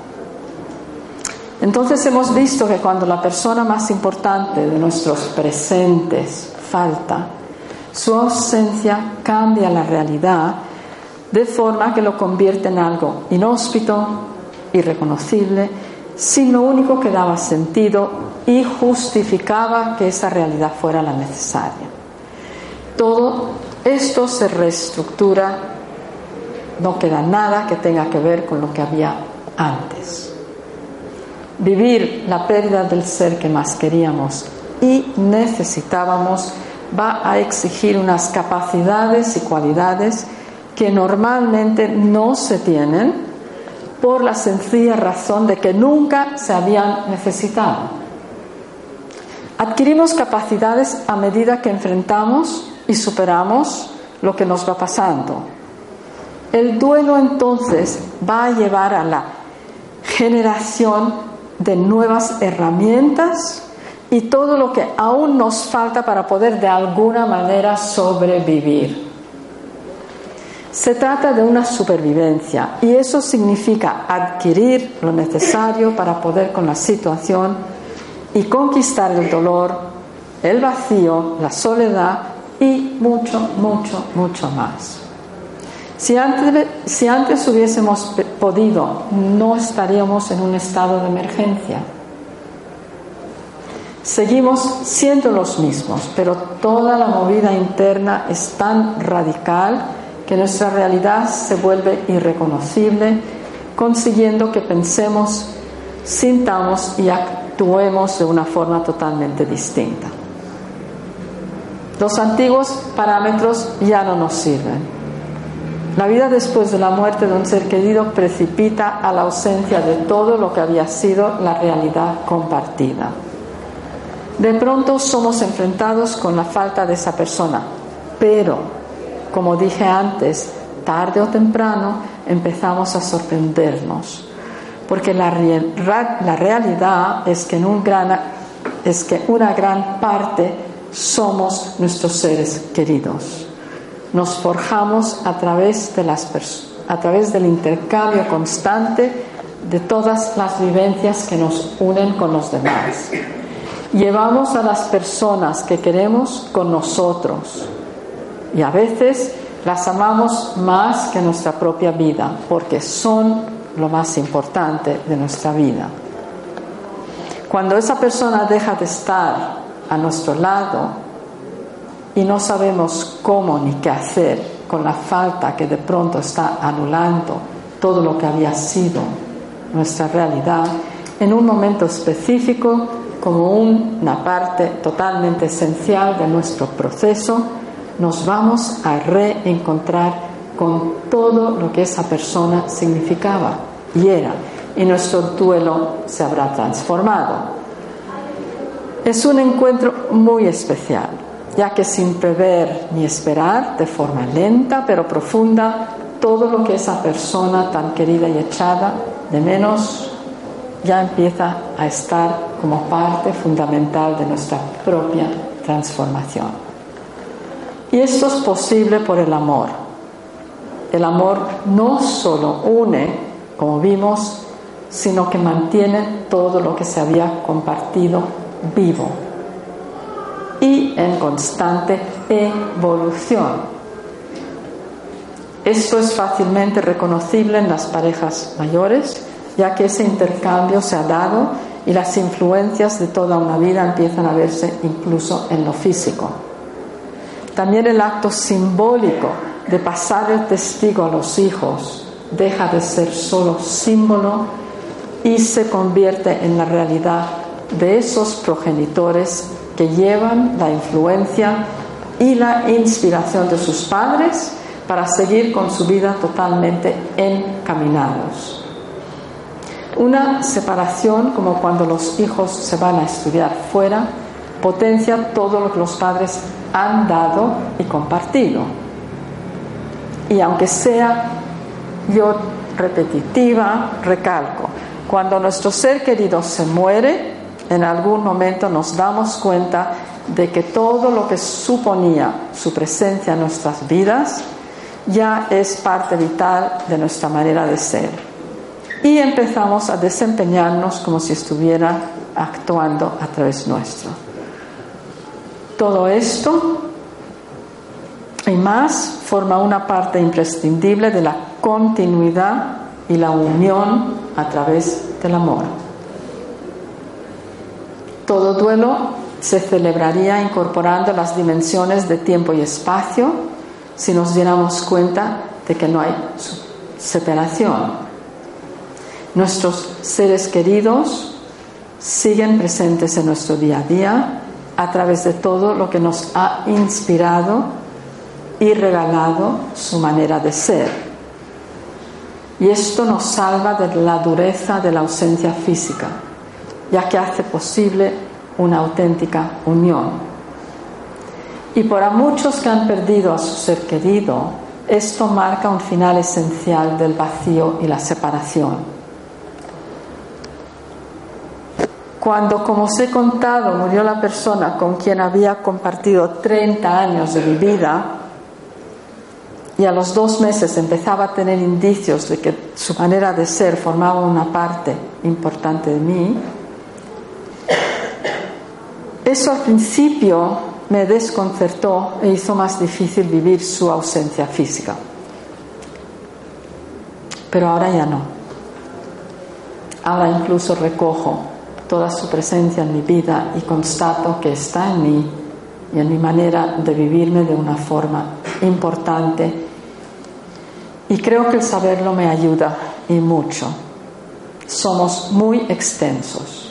Entonces hemos visto que cuando la persona más importante de nuestros presentes falta, su ausencia cambia la realidad de forma que lo convierte en algo inhóspito, irreconocible, sin lo único que daba sentido y justificaba que esa realidad fuera la necesaria. Todo esto se reestructura, no queda nada que tenga que ver con lo que había antes. Vivir la pérdida del ser que más queríamos y necesitábamos va a exigir unas capacidades y cualidades que normalmente no se tienen por la sencilla razón de que nunca se habían necesitado. Adquirimos capacidades a medida que enfrentamos y superamos lo que nos va pasando. El duelo entonces va a llevar a la generación de nuevas herramientas y todo lo que aún nos falta para poder de alguna manera sobrevivir. Se trata de una supervivencia y eso significa adquirir lo necesario para poder con la situación y conquistar el dolor, el vacío, la soledad y mucho, mucho, mucho más. Si antes, si antes hubiésemos podido, no estaríamos en un estado de emergencia Seguimos siendo los mismos, pero toda la movida interna es tan radical que nuestra realidad se vuelve irreconocible, consiguiendo que pensemos, sintamos y actuemos de una forma totalmente distinta. Los antiguos parámetros ya no nos sirven. La vida después de la muerte de un ser querido precipita a la ausencia de todo lo que había sido la realidad compartida. De pronto somos enfrentados con la falta de esa persona, pero, como dije antes, tarde o temprano empezamos a sorprendernos, porque la, la realidad es que, en un gran, es que una gran parte somos nuestros seres queridos nos forjamos a través, de las a través del intercambio constante de todas las vivencias que nos unen con los demás. Llevamos a las personas que queremos con nosotros y a veces las amamos más que nuestra propia vida porque son lo más importante de nuestra vida. Cuando esa persona deja de estar a nuestro lado, y no sabemos cómo ni qué hacer con la falta que de pronto está anulando todo lo que había sido nuestra realidad, en un momento específico como una parte totalmente esencial de nuestro proceso, nos vamos a reencontrar con todo lo que esa persona significaba y era, y nuestro duelo se habrá transformado. Es un encuentro muy especial ya que sin prever ni esperar, de forma lenta pero profunda, todo lo que esa persona tan querida y echada de menos ya empieza a estar como parte fundamental de nuestra propia transformación. Y esto es posible por el amor. El amor no solo une, como vimos, sino que mantiene todo lo que se había compartido vivo y en constante evolución. Esto es fácilmente reconocible en las parejas mayores, ya que ese intercambio se ha dado y las influencias de toda una vida empiezan a verse incluso en lo físico. También el acto simbólico de pasar el testigo a los hijos deja de ser solo símbolo y se convierte en la realidad de esos progenitores que llevan la influencia y la inspiración de sus padres para seguir con su vida totalmente encaminados. Una separación, como cuando los hijos se van a estudiar fuera, potencia todo lo que los padres han dado y compartido. Y aunque sea yo repetitiva, recalco, cuando nuestro ser querido se muere, en algún momento nos damos cuenta de que todo lo que suponía su presencia en nuestras vidas ya es parte vital de nuestra manera de ser. Y empezamos a desempeñarnos como si estuviera actuando a través nuestro. Todo esto y más forma una parte imprescindible de la continuidad y la unión a través del amor. Todo duelo se celebraría incorporando las dimensiones de tiempo y espacio si nos diéramos cuenta de que no hay separación. Nuestros seres queridos siguen presentes en nuestro día a día a través de todo lo que nos ha inspirado y regalado su manera de ser. Y esto nos salva de la dureza de la ausencia física ya que hace posible una auténtica unión. Y para muchos que han perdido a su ser querido, esto marca un final esencial del vacío y la separación. Cuando, como os he contado, murió la persona con quien había compartido 30 años de mi vida, y a los dos meses empezaba a tener indicios de que su manera de ser formaba una parte importante de mí, eso al principio me desconcertó e hizo más difícil vivir su ausencia física. Pero ahora ya no. Ahora incluso recojo toda su presencia en mi vida y constato que está en mí y en mi manera de vivirme de una forma importante. Y creo que el saberlo me ayuda y mucho. Somos muy extensos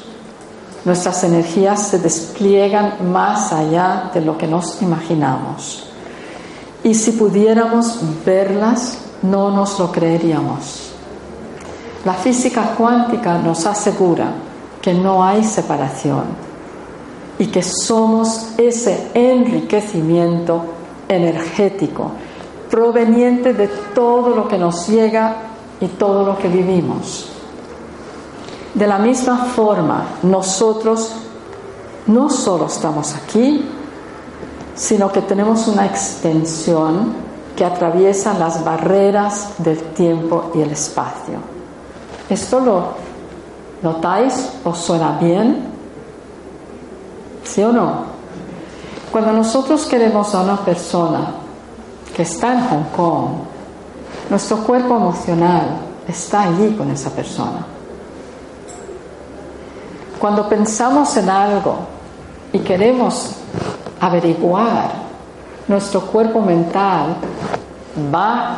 Nuestras energías se despliegan más allá de lo que nos imaginamos. Y si pudiéramos verlas, no nos lo creeríamos. La física cuántica nos asegura que no hay separación y que somos ese enriquecimiento energético proveniente de todo lo que nos llega y todo lo que vivimos. De la misma forma, nosotros no solo estamos aquí, sino que tenemos una extensión que atraviesa las barreras del tiempo y el espacio. ¿Esto lo notáis? o suena bien? ¿Sí o no? Cuando nosotros queremos a una persona que está en Hong Kong, nuestro cuerpo emocional está allí con esa persona. Cuando pensamos en algo y queremos averiguar, nuestro cuerpo mental va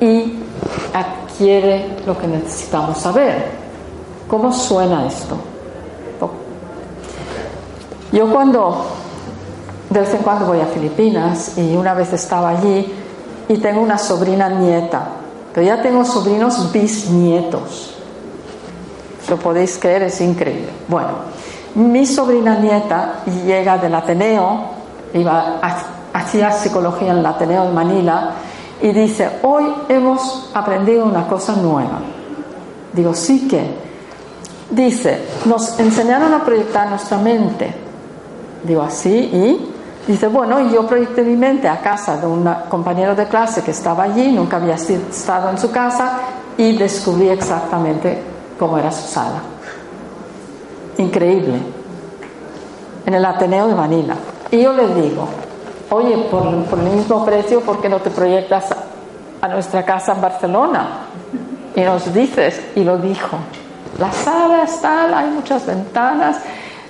y adquiere lo que necesitamos saber. ¿Cómo suena esto? Yo cuando de vez en cuando voy a Filipinas y una vez estaba allí y tengo una sobrina nieta, pero ya tengo sobrinos bisnietos lo podéis creer, es increíble. Bueno, mi sobrina nieta llega del Ateneo, iba, hacía psicología en el Ateneo de Manila, y dice, hoy hemos aprendido una cosa nueva. Digo, sí que. Dice, nos enseñaron a proyectar nuestra mente. Digo, así, y dice, bueno, yo proyecté mi mente a casa de un compañero de clase que estaba allí, nunca había estado en su casa, y descubrí exactamente como era su sala. Increíble. En el Ateneo de Manila. Y yo le digo, oye, por, el mismo precio, ¿por qué no te proyectas a nuestra casa en Barcelona? Y nos dices, y lo dijo, la sala está, hay muchas ventanas,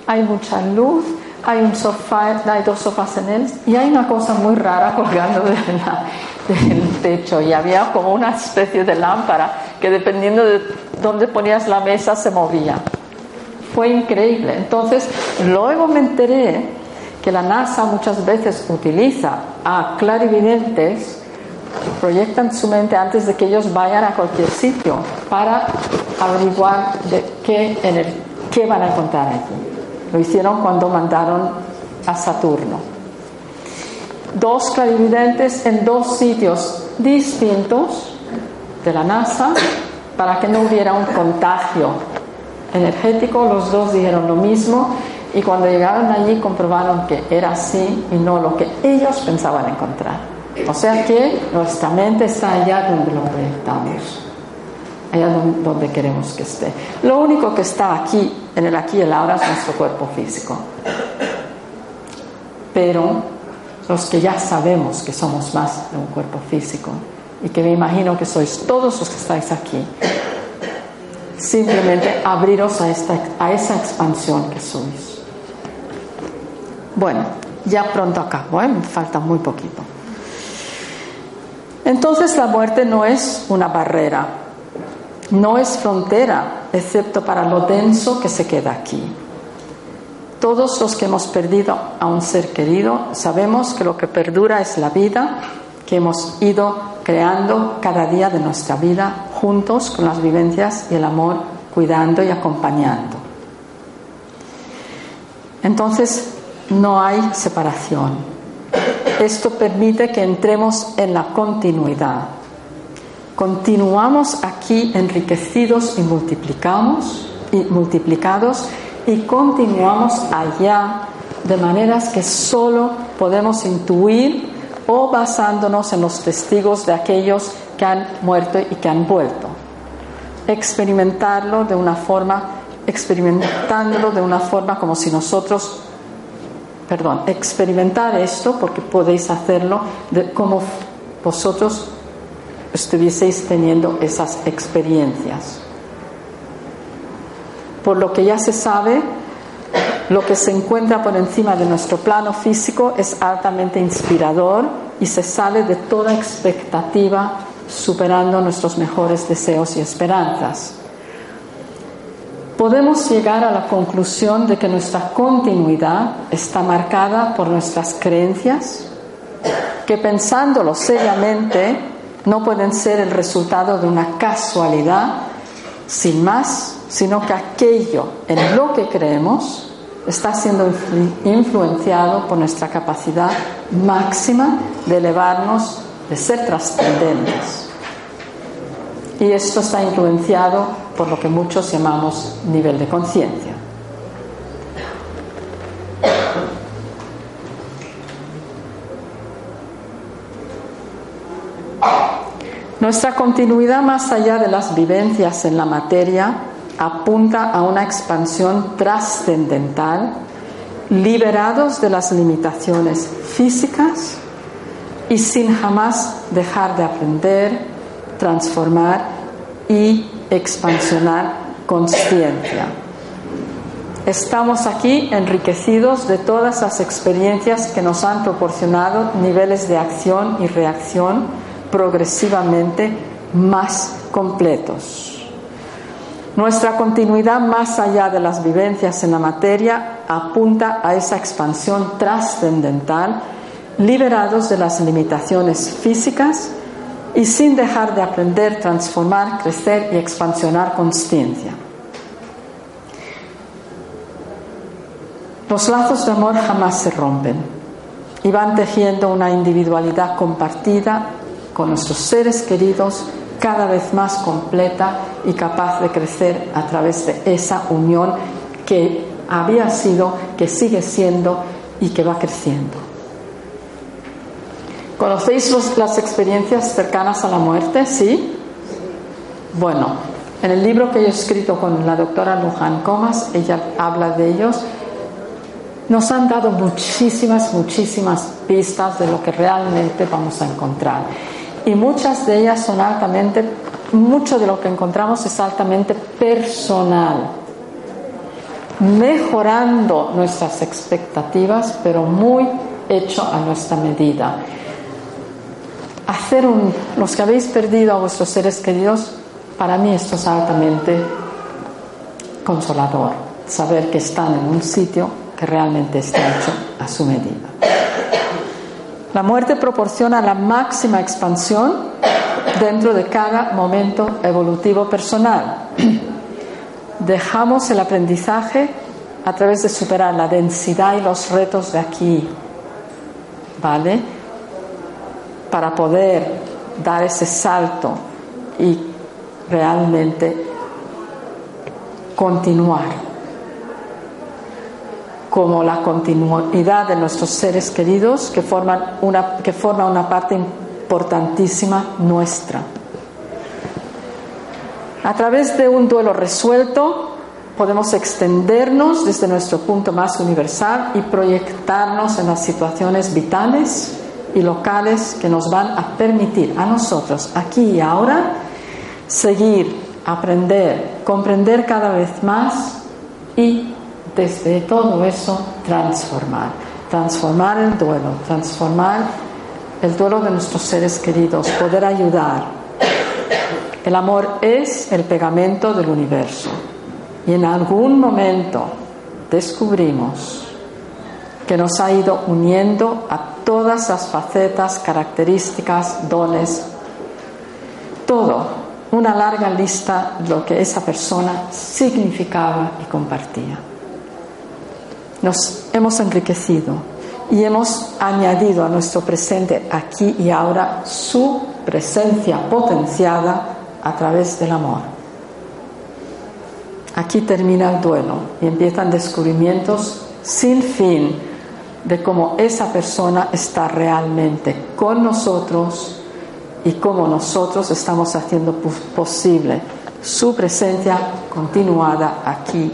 hay mucha luz, hay un sofá, hay dos sofás en él, y hay una cosa muy rara colgando del techo, y había como una especie de lámpara que dependiendo de dónde ponías la mesa se movía. Fue increíble. Entonces, luego me enteré que la NASA muchas veces utiliza a clarividentes, proyectan su mente antes de que ellos vayan a cualquier sitio para averiguar de qué, en qué van a encontrar allí. Lo hicieron cuando mandaron a Saturno. Dos clarividentes en dos sitios distintos de la NASA para que no hubiera un contagio energético. Los dos dijeron lo mismo y cuando llegaron allí comprobaron que era así y no lo que ellos pensaban encontrar. O sea que nuestra mente está allá donde lo proyectamos, allá donde queremos que esté. Lo único que está aquí, en el aquí y el ahora, es nuestro cuerpo físico. Pero los que ya sabemos que somos más de un cuerpo físico, y que me imagino que sois todos los que estáis aquí, simplemente abriros a, esta, a esa expansión que sois. Bueno, ya pronto acabo, ¿eh? me falta muy poquito. Entonces la muerte no es una barrera, no es frontera, excepto para lo denso que se queda aquí. Todos los que hemos perdido a un ser querido sabemos que lo que perdura es la vida que hemos ido creando cada día de nuestra vida juntos con las vivencias y el amor, cuidando y acompañando. Entonces, no hay separación. Esto permite que entremos en la continuidad. Continuamos aquí enriquecidos y multiplicamos y multiplicados y continuamos allá de maneras que solo podemos intuir o basándonos en los testigos de aquellos que han muerto y que han vuelto. Experimentarlo de una forma, experimentándolo de una forma como si nosotros, perdón, experimentar esto porque podéis hacerlo de como vosotros estuvieseis teniendo esas experiencias. Por lo que ya se sabe, lo que se encuentra por encima de nuestro plano físico es altamente inspirador y se sale de toda expectativa superando nuestros mejores deseos y esperanzas. podemos llegar a la conclusión de que nuestra continuidad está marcada por nuestras creencias, que pensándolo seriamente no pueden ser el resultado de una casualidad sin más, sino que aquello en lo que creemos está siendo influenciado por nuestra capacidad máxima de elevarnos, de ser trascendentes. Y esto está influenciado por lo que muchos llamamos nivel de conciencia. Nuestra continuidad más allá de las vivencias en la materia apunta a una expansión trascendental, liberados de las limitaciones físicas y sin jamás dejar de aprender, transformar y expansionar conciencia. Estamos aquí enriquecidos de todas las experiencias que nos han proporcionado niveles de acción y reacción progresivamente más completos. Nuestra continuidad más allá de las vivencias en la materia apunta a esa expansión trascendental, liberados de las limitaciones físicas y sin dejar de aprender, transformar, crecer y expansionar conciencia. Los lazos de amor jamás se rompen y van tejiendo una individualidad compartida con nuestros seres queridos cada vez más completa y capaz de crecer a través de esa unión que había sido, que sigue siendo y que va creciendo. ¿Conocéis las experiencias cercanas a la muerte? ¿Sí? Bueno, en el libro que yo he escrito con la doctora Luján Comas, ella habla de ellos, nos han dado muchísimas, muchísimas pistas de lo que realmente vamos a encontrar. Y muchas de ellas son altamente, mucho de lo que encontramos es altamente personal, mejorando nuestras expectativas, pero muy hecho a nuestra medida hacer un, los que habéis perdido a vuestros seres queridos, para mí esto es altamente consolador, saber que están en un sitio que realmente está hecho a su medida. La muerte proporciona la máxima expansión dentro de cada momento evolutivo personal. (clears throat) Dejamos el aprendizaje a través de superar la densidad y los retos de aquí, ¿vale? para poder dar ese salto y realmente continuar como la continuidad de nuestros seres queridos que forman una, que forma una parte importantísima nuestra. A través de un duelo resuelto podemos extendernos desde nuestro punto más universal y proyectarnos en las situaciones vitales y locales que nos van a permitir a nosotros, aquí y ahora, seguir, aprender, comprender cada vez más y desde todo eso transformar. Transformar el duelo, transformar el duelo de nuestros seres queridos, poder ayudar. El amor es el pegamento del universo y en algún momento descubrimos que nos ha ido uniendo a todas las facetas, características, dones, todo, una larga lista de lo que esa persona significaba y compartía. Nos hemos enriquecido y hemos añadido a nuestro presente aquí y ahora su presencia potenciada a través del amor. Aquí termina el duelo y empiezan descubrimientos sin fin de cómo esa persona está realmente con nosotros y cómo nosotros estamos haciendo posible su presencia continuada aquí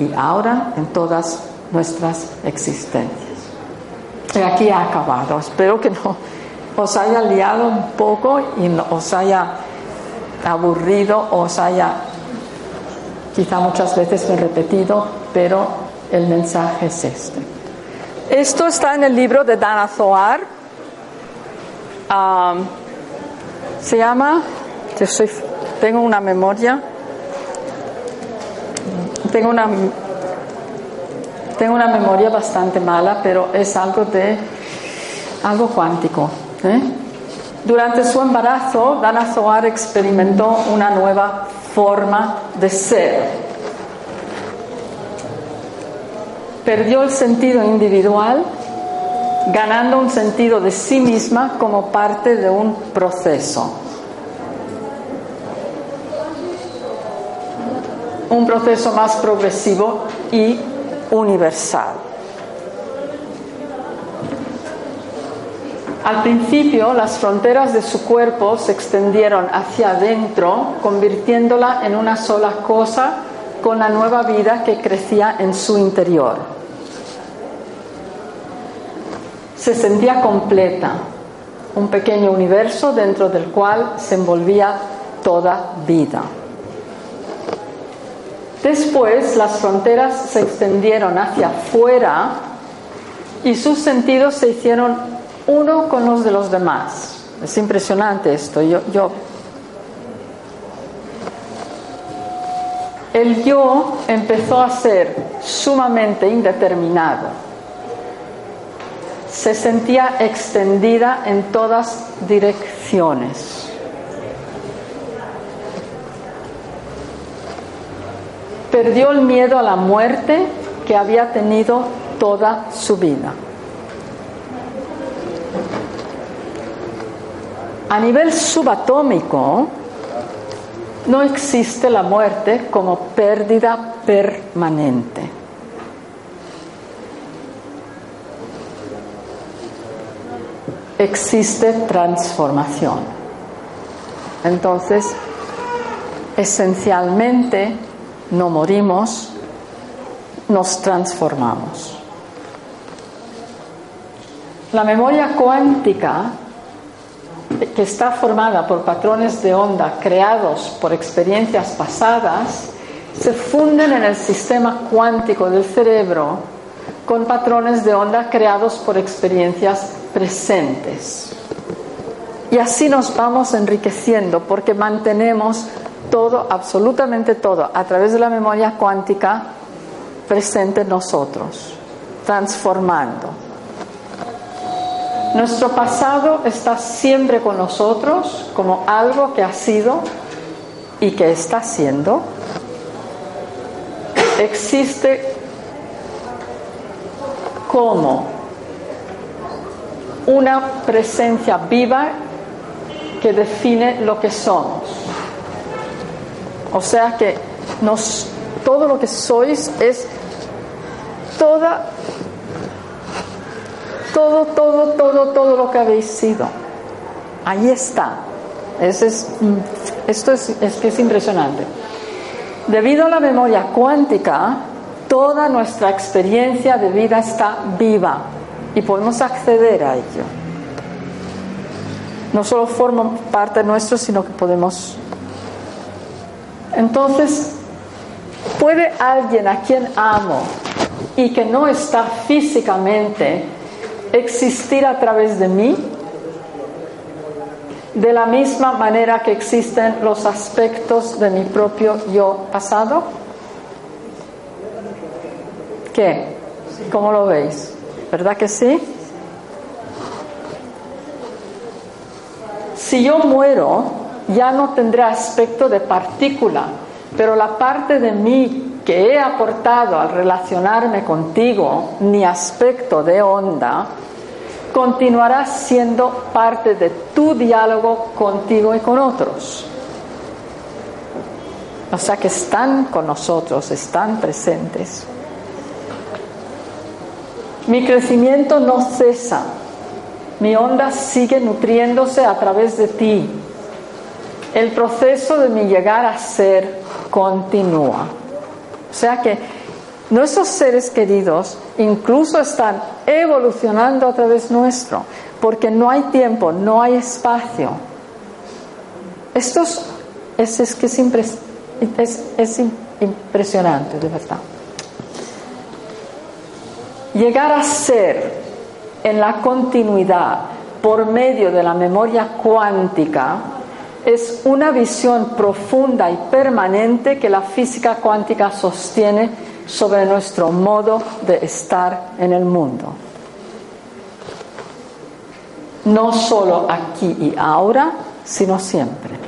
y ahora en todas nuestras existencias. Y aquí ha acabado. Espero que no os haya liado un poco y os haya aburrido, os haya quizá muchas veces repetido, pero el mensaje es este. Esto está en el libro de Dana Zohar. se llama, tengo una memoria, tengo una, tengo una memoria bastante mala, pero es algo de algo cuántico. ¿eh? Durante su embarazo, Dana Zohar experimentó una nueva forma de ser. Perdió el sentido individual, ganando un sentido de sí misma como parte de un proceso. Un proceso más progresivo y universal. Al principio las fronteras de su cuerpo se extendieron hacia adentro, convirtiéndola en una sola cosa con la nueva vida que crecía en su interior. Se sentía completa, un pequeño universo dentro del cual se envolvía toda vida. Después las fronteras se extendieron hacia afuera y sus sentidos se hicieron uno con los de los demás. Es impresionante esto. Yo, yo, el yo empezó a ser sumamente indeterminado. Se sentía extendida en todas direcciones. Perdió el miedo a la muerte que había tenido toda su vida. A nivel subatómico, no existe la muerte como pérdida permanente. Existe transformación. Entonces, esencialmente, no morimos, nos transformamos. La memoria cuántica que está formada por patrones de onda creados por experiencias pasadas, se funden en el sistema cuántico del cerebro con patrones de onda creados por experiencias presentes. Y así nos vamos enriqueciendo porque mantenemos todo, absolutamente todo, a través de la memoria cuántica presente en nosotros, transformando. Nuestro pasado está siempre con nosotros como algo que ha sido y que está siendo. Existe como una presencia viva que define lo que somos. O sea que todo lo que sois es toda todo, todo, todo, todo lo que habéis sido. Ahí está. es, mm, esto es, es que es impresionante. Debido a la memoria cuántica, toda nuestra experiencia de vida está viva y podemos acceder a ello. No solo forma parte nuestro, sino que podemos. Entonces, ¿puede alguien a quien amo y que no está físicamente existir a través de mí de la misma manera que existen los aspectos de mi propio yo pasado? ¿Qué? ¿Cómo lo veis? ¿Verdad que sí? Si yo muero, ya no tendré aspecto de partícula, pero la parte de mí que he aportado al relacionarme contigo, ni aspecto de onda, continuará siendo parte de tu diálogo contigo y con otros. O sea que están con nosotros, están presentes. Mi crecimiento no cesa, mi onda sigue nutriéndose a través de ti. El proceso de mi llegar a ser continúa. O sea que Nuestros seres queridos incluso están evolucionando a través nuestro, porque no hay tiempo, no hay espacio. Esto es, que es impresionante, de verdad. Llegar a ser en la continuidad por medio de la memoria cuántica es una visión profunda y permanente que la física cuántica sostiene sobre nuestro modo de estar en el mundo. No solo aquí y ahora, sino siempre.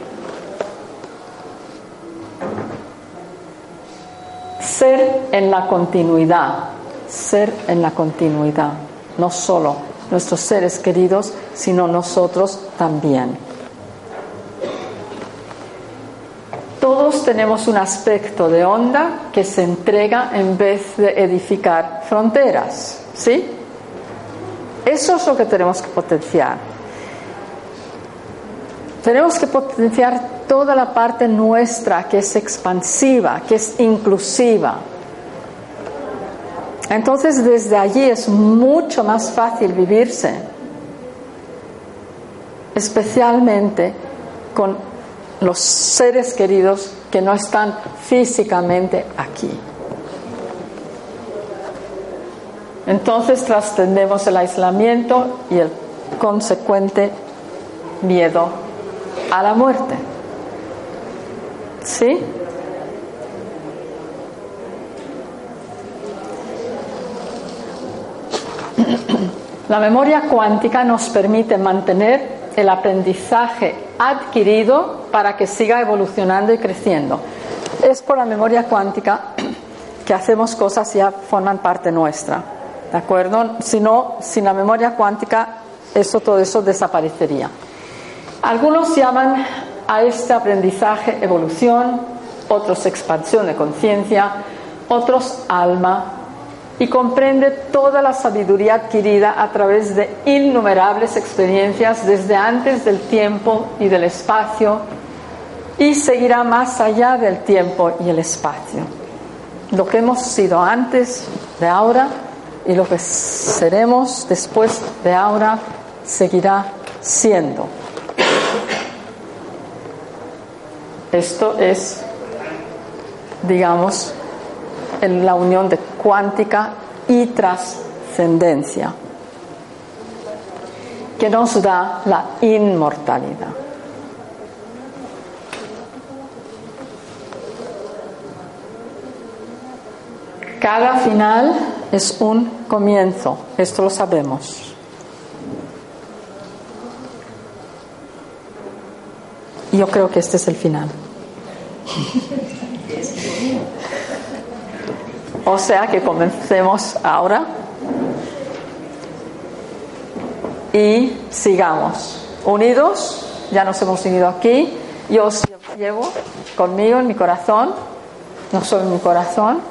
Ser en la continuidad, ser en la continuidad, no solo nuestros seres queridos, sino nosotros también. Todos tenemos un aspecto de onda que se entrega en vez de edificar fronteras, ¿sí? Eso es lo que tenemos que potenciar. Tenemos que potenciar toda la parte nuestra que es expansiva, que es inclusiva. Entonces desde allí es mucho más fácil vivirse, especialmente con los seres queridos que no están físicamente aquí. Entonces trascendemos el aislamiento y el consecuente miedo a la muerte. ¿Sí? La memoria cuántica nos permite mantener el aprendizaje adquirido para que siga evolucionando y creciendo. Es por la memoria cuántica que hacemos cosas ya forman parte nuestra. ¿De acuerdo? Si no, sin la memoria cuántica, eso, todo eso desaparecería. Algunos llaman a este aprendizaje evolución, otros expansión de conciencia, otros alma, y comprende toda la sabiduría adquirida a través de innumerables experiencias desde antes del tiempo y del espacio y seguirá más allá del tiempo y el espacio. Lo que hemos sido antes de ahora y lo que seremos después de ahora seguirá siendo. Esto es, digamos, en la unión de cuántica y trascendencia, que nos da la inmortalidad. Cada final es un comienzo, esto lo sabemos. Yo creo que este es el final. (laughs) O sea que comencemos ahora y sigamos unidos. Ya nos hemos unido aquí. Yo os llevo conmigo en mi corazón, no solo en mi corazón,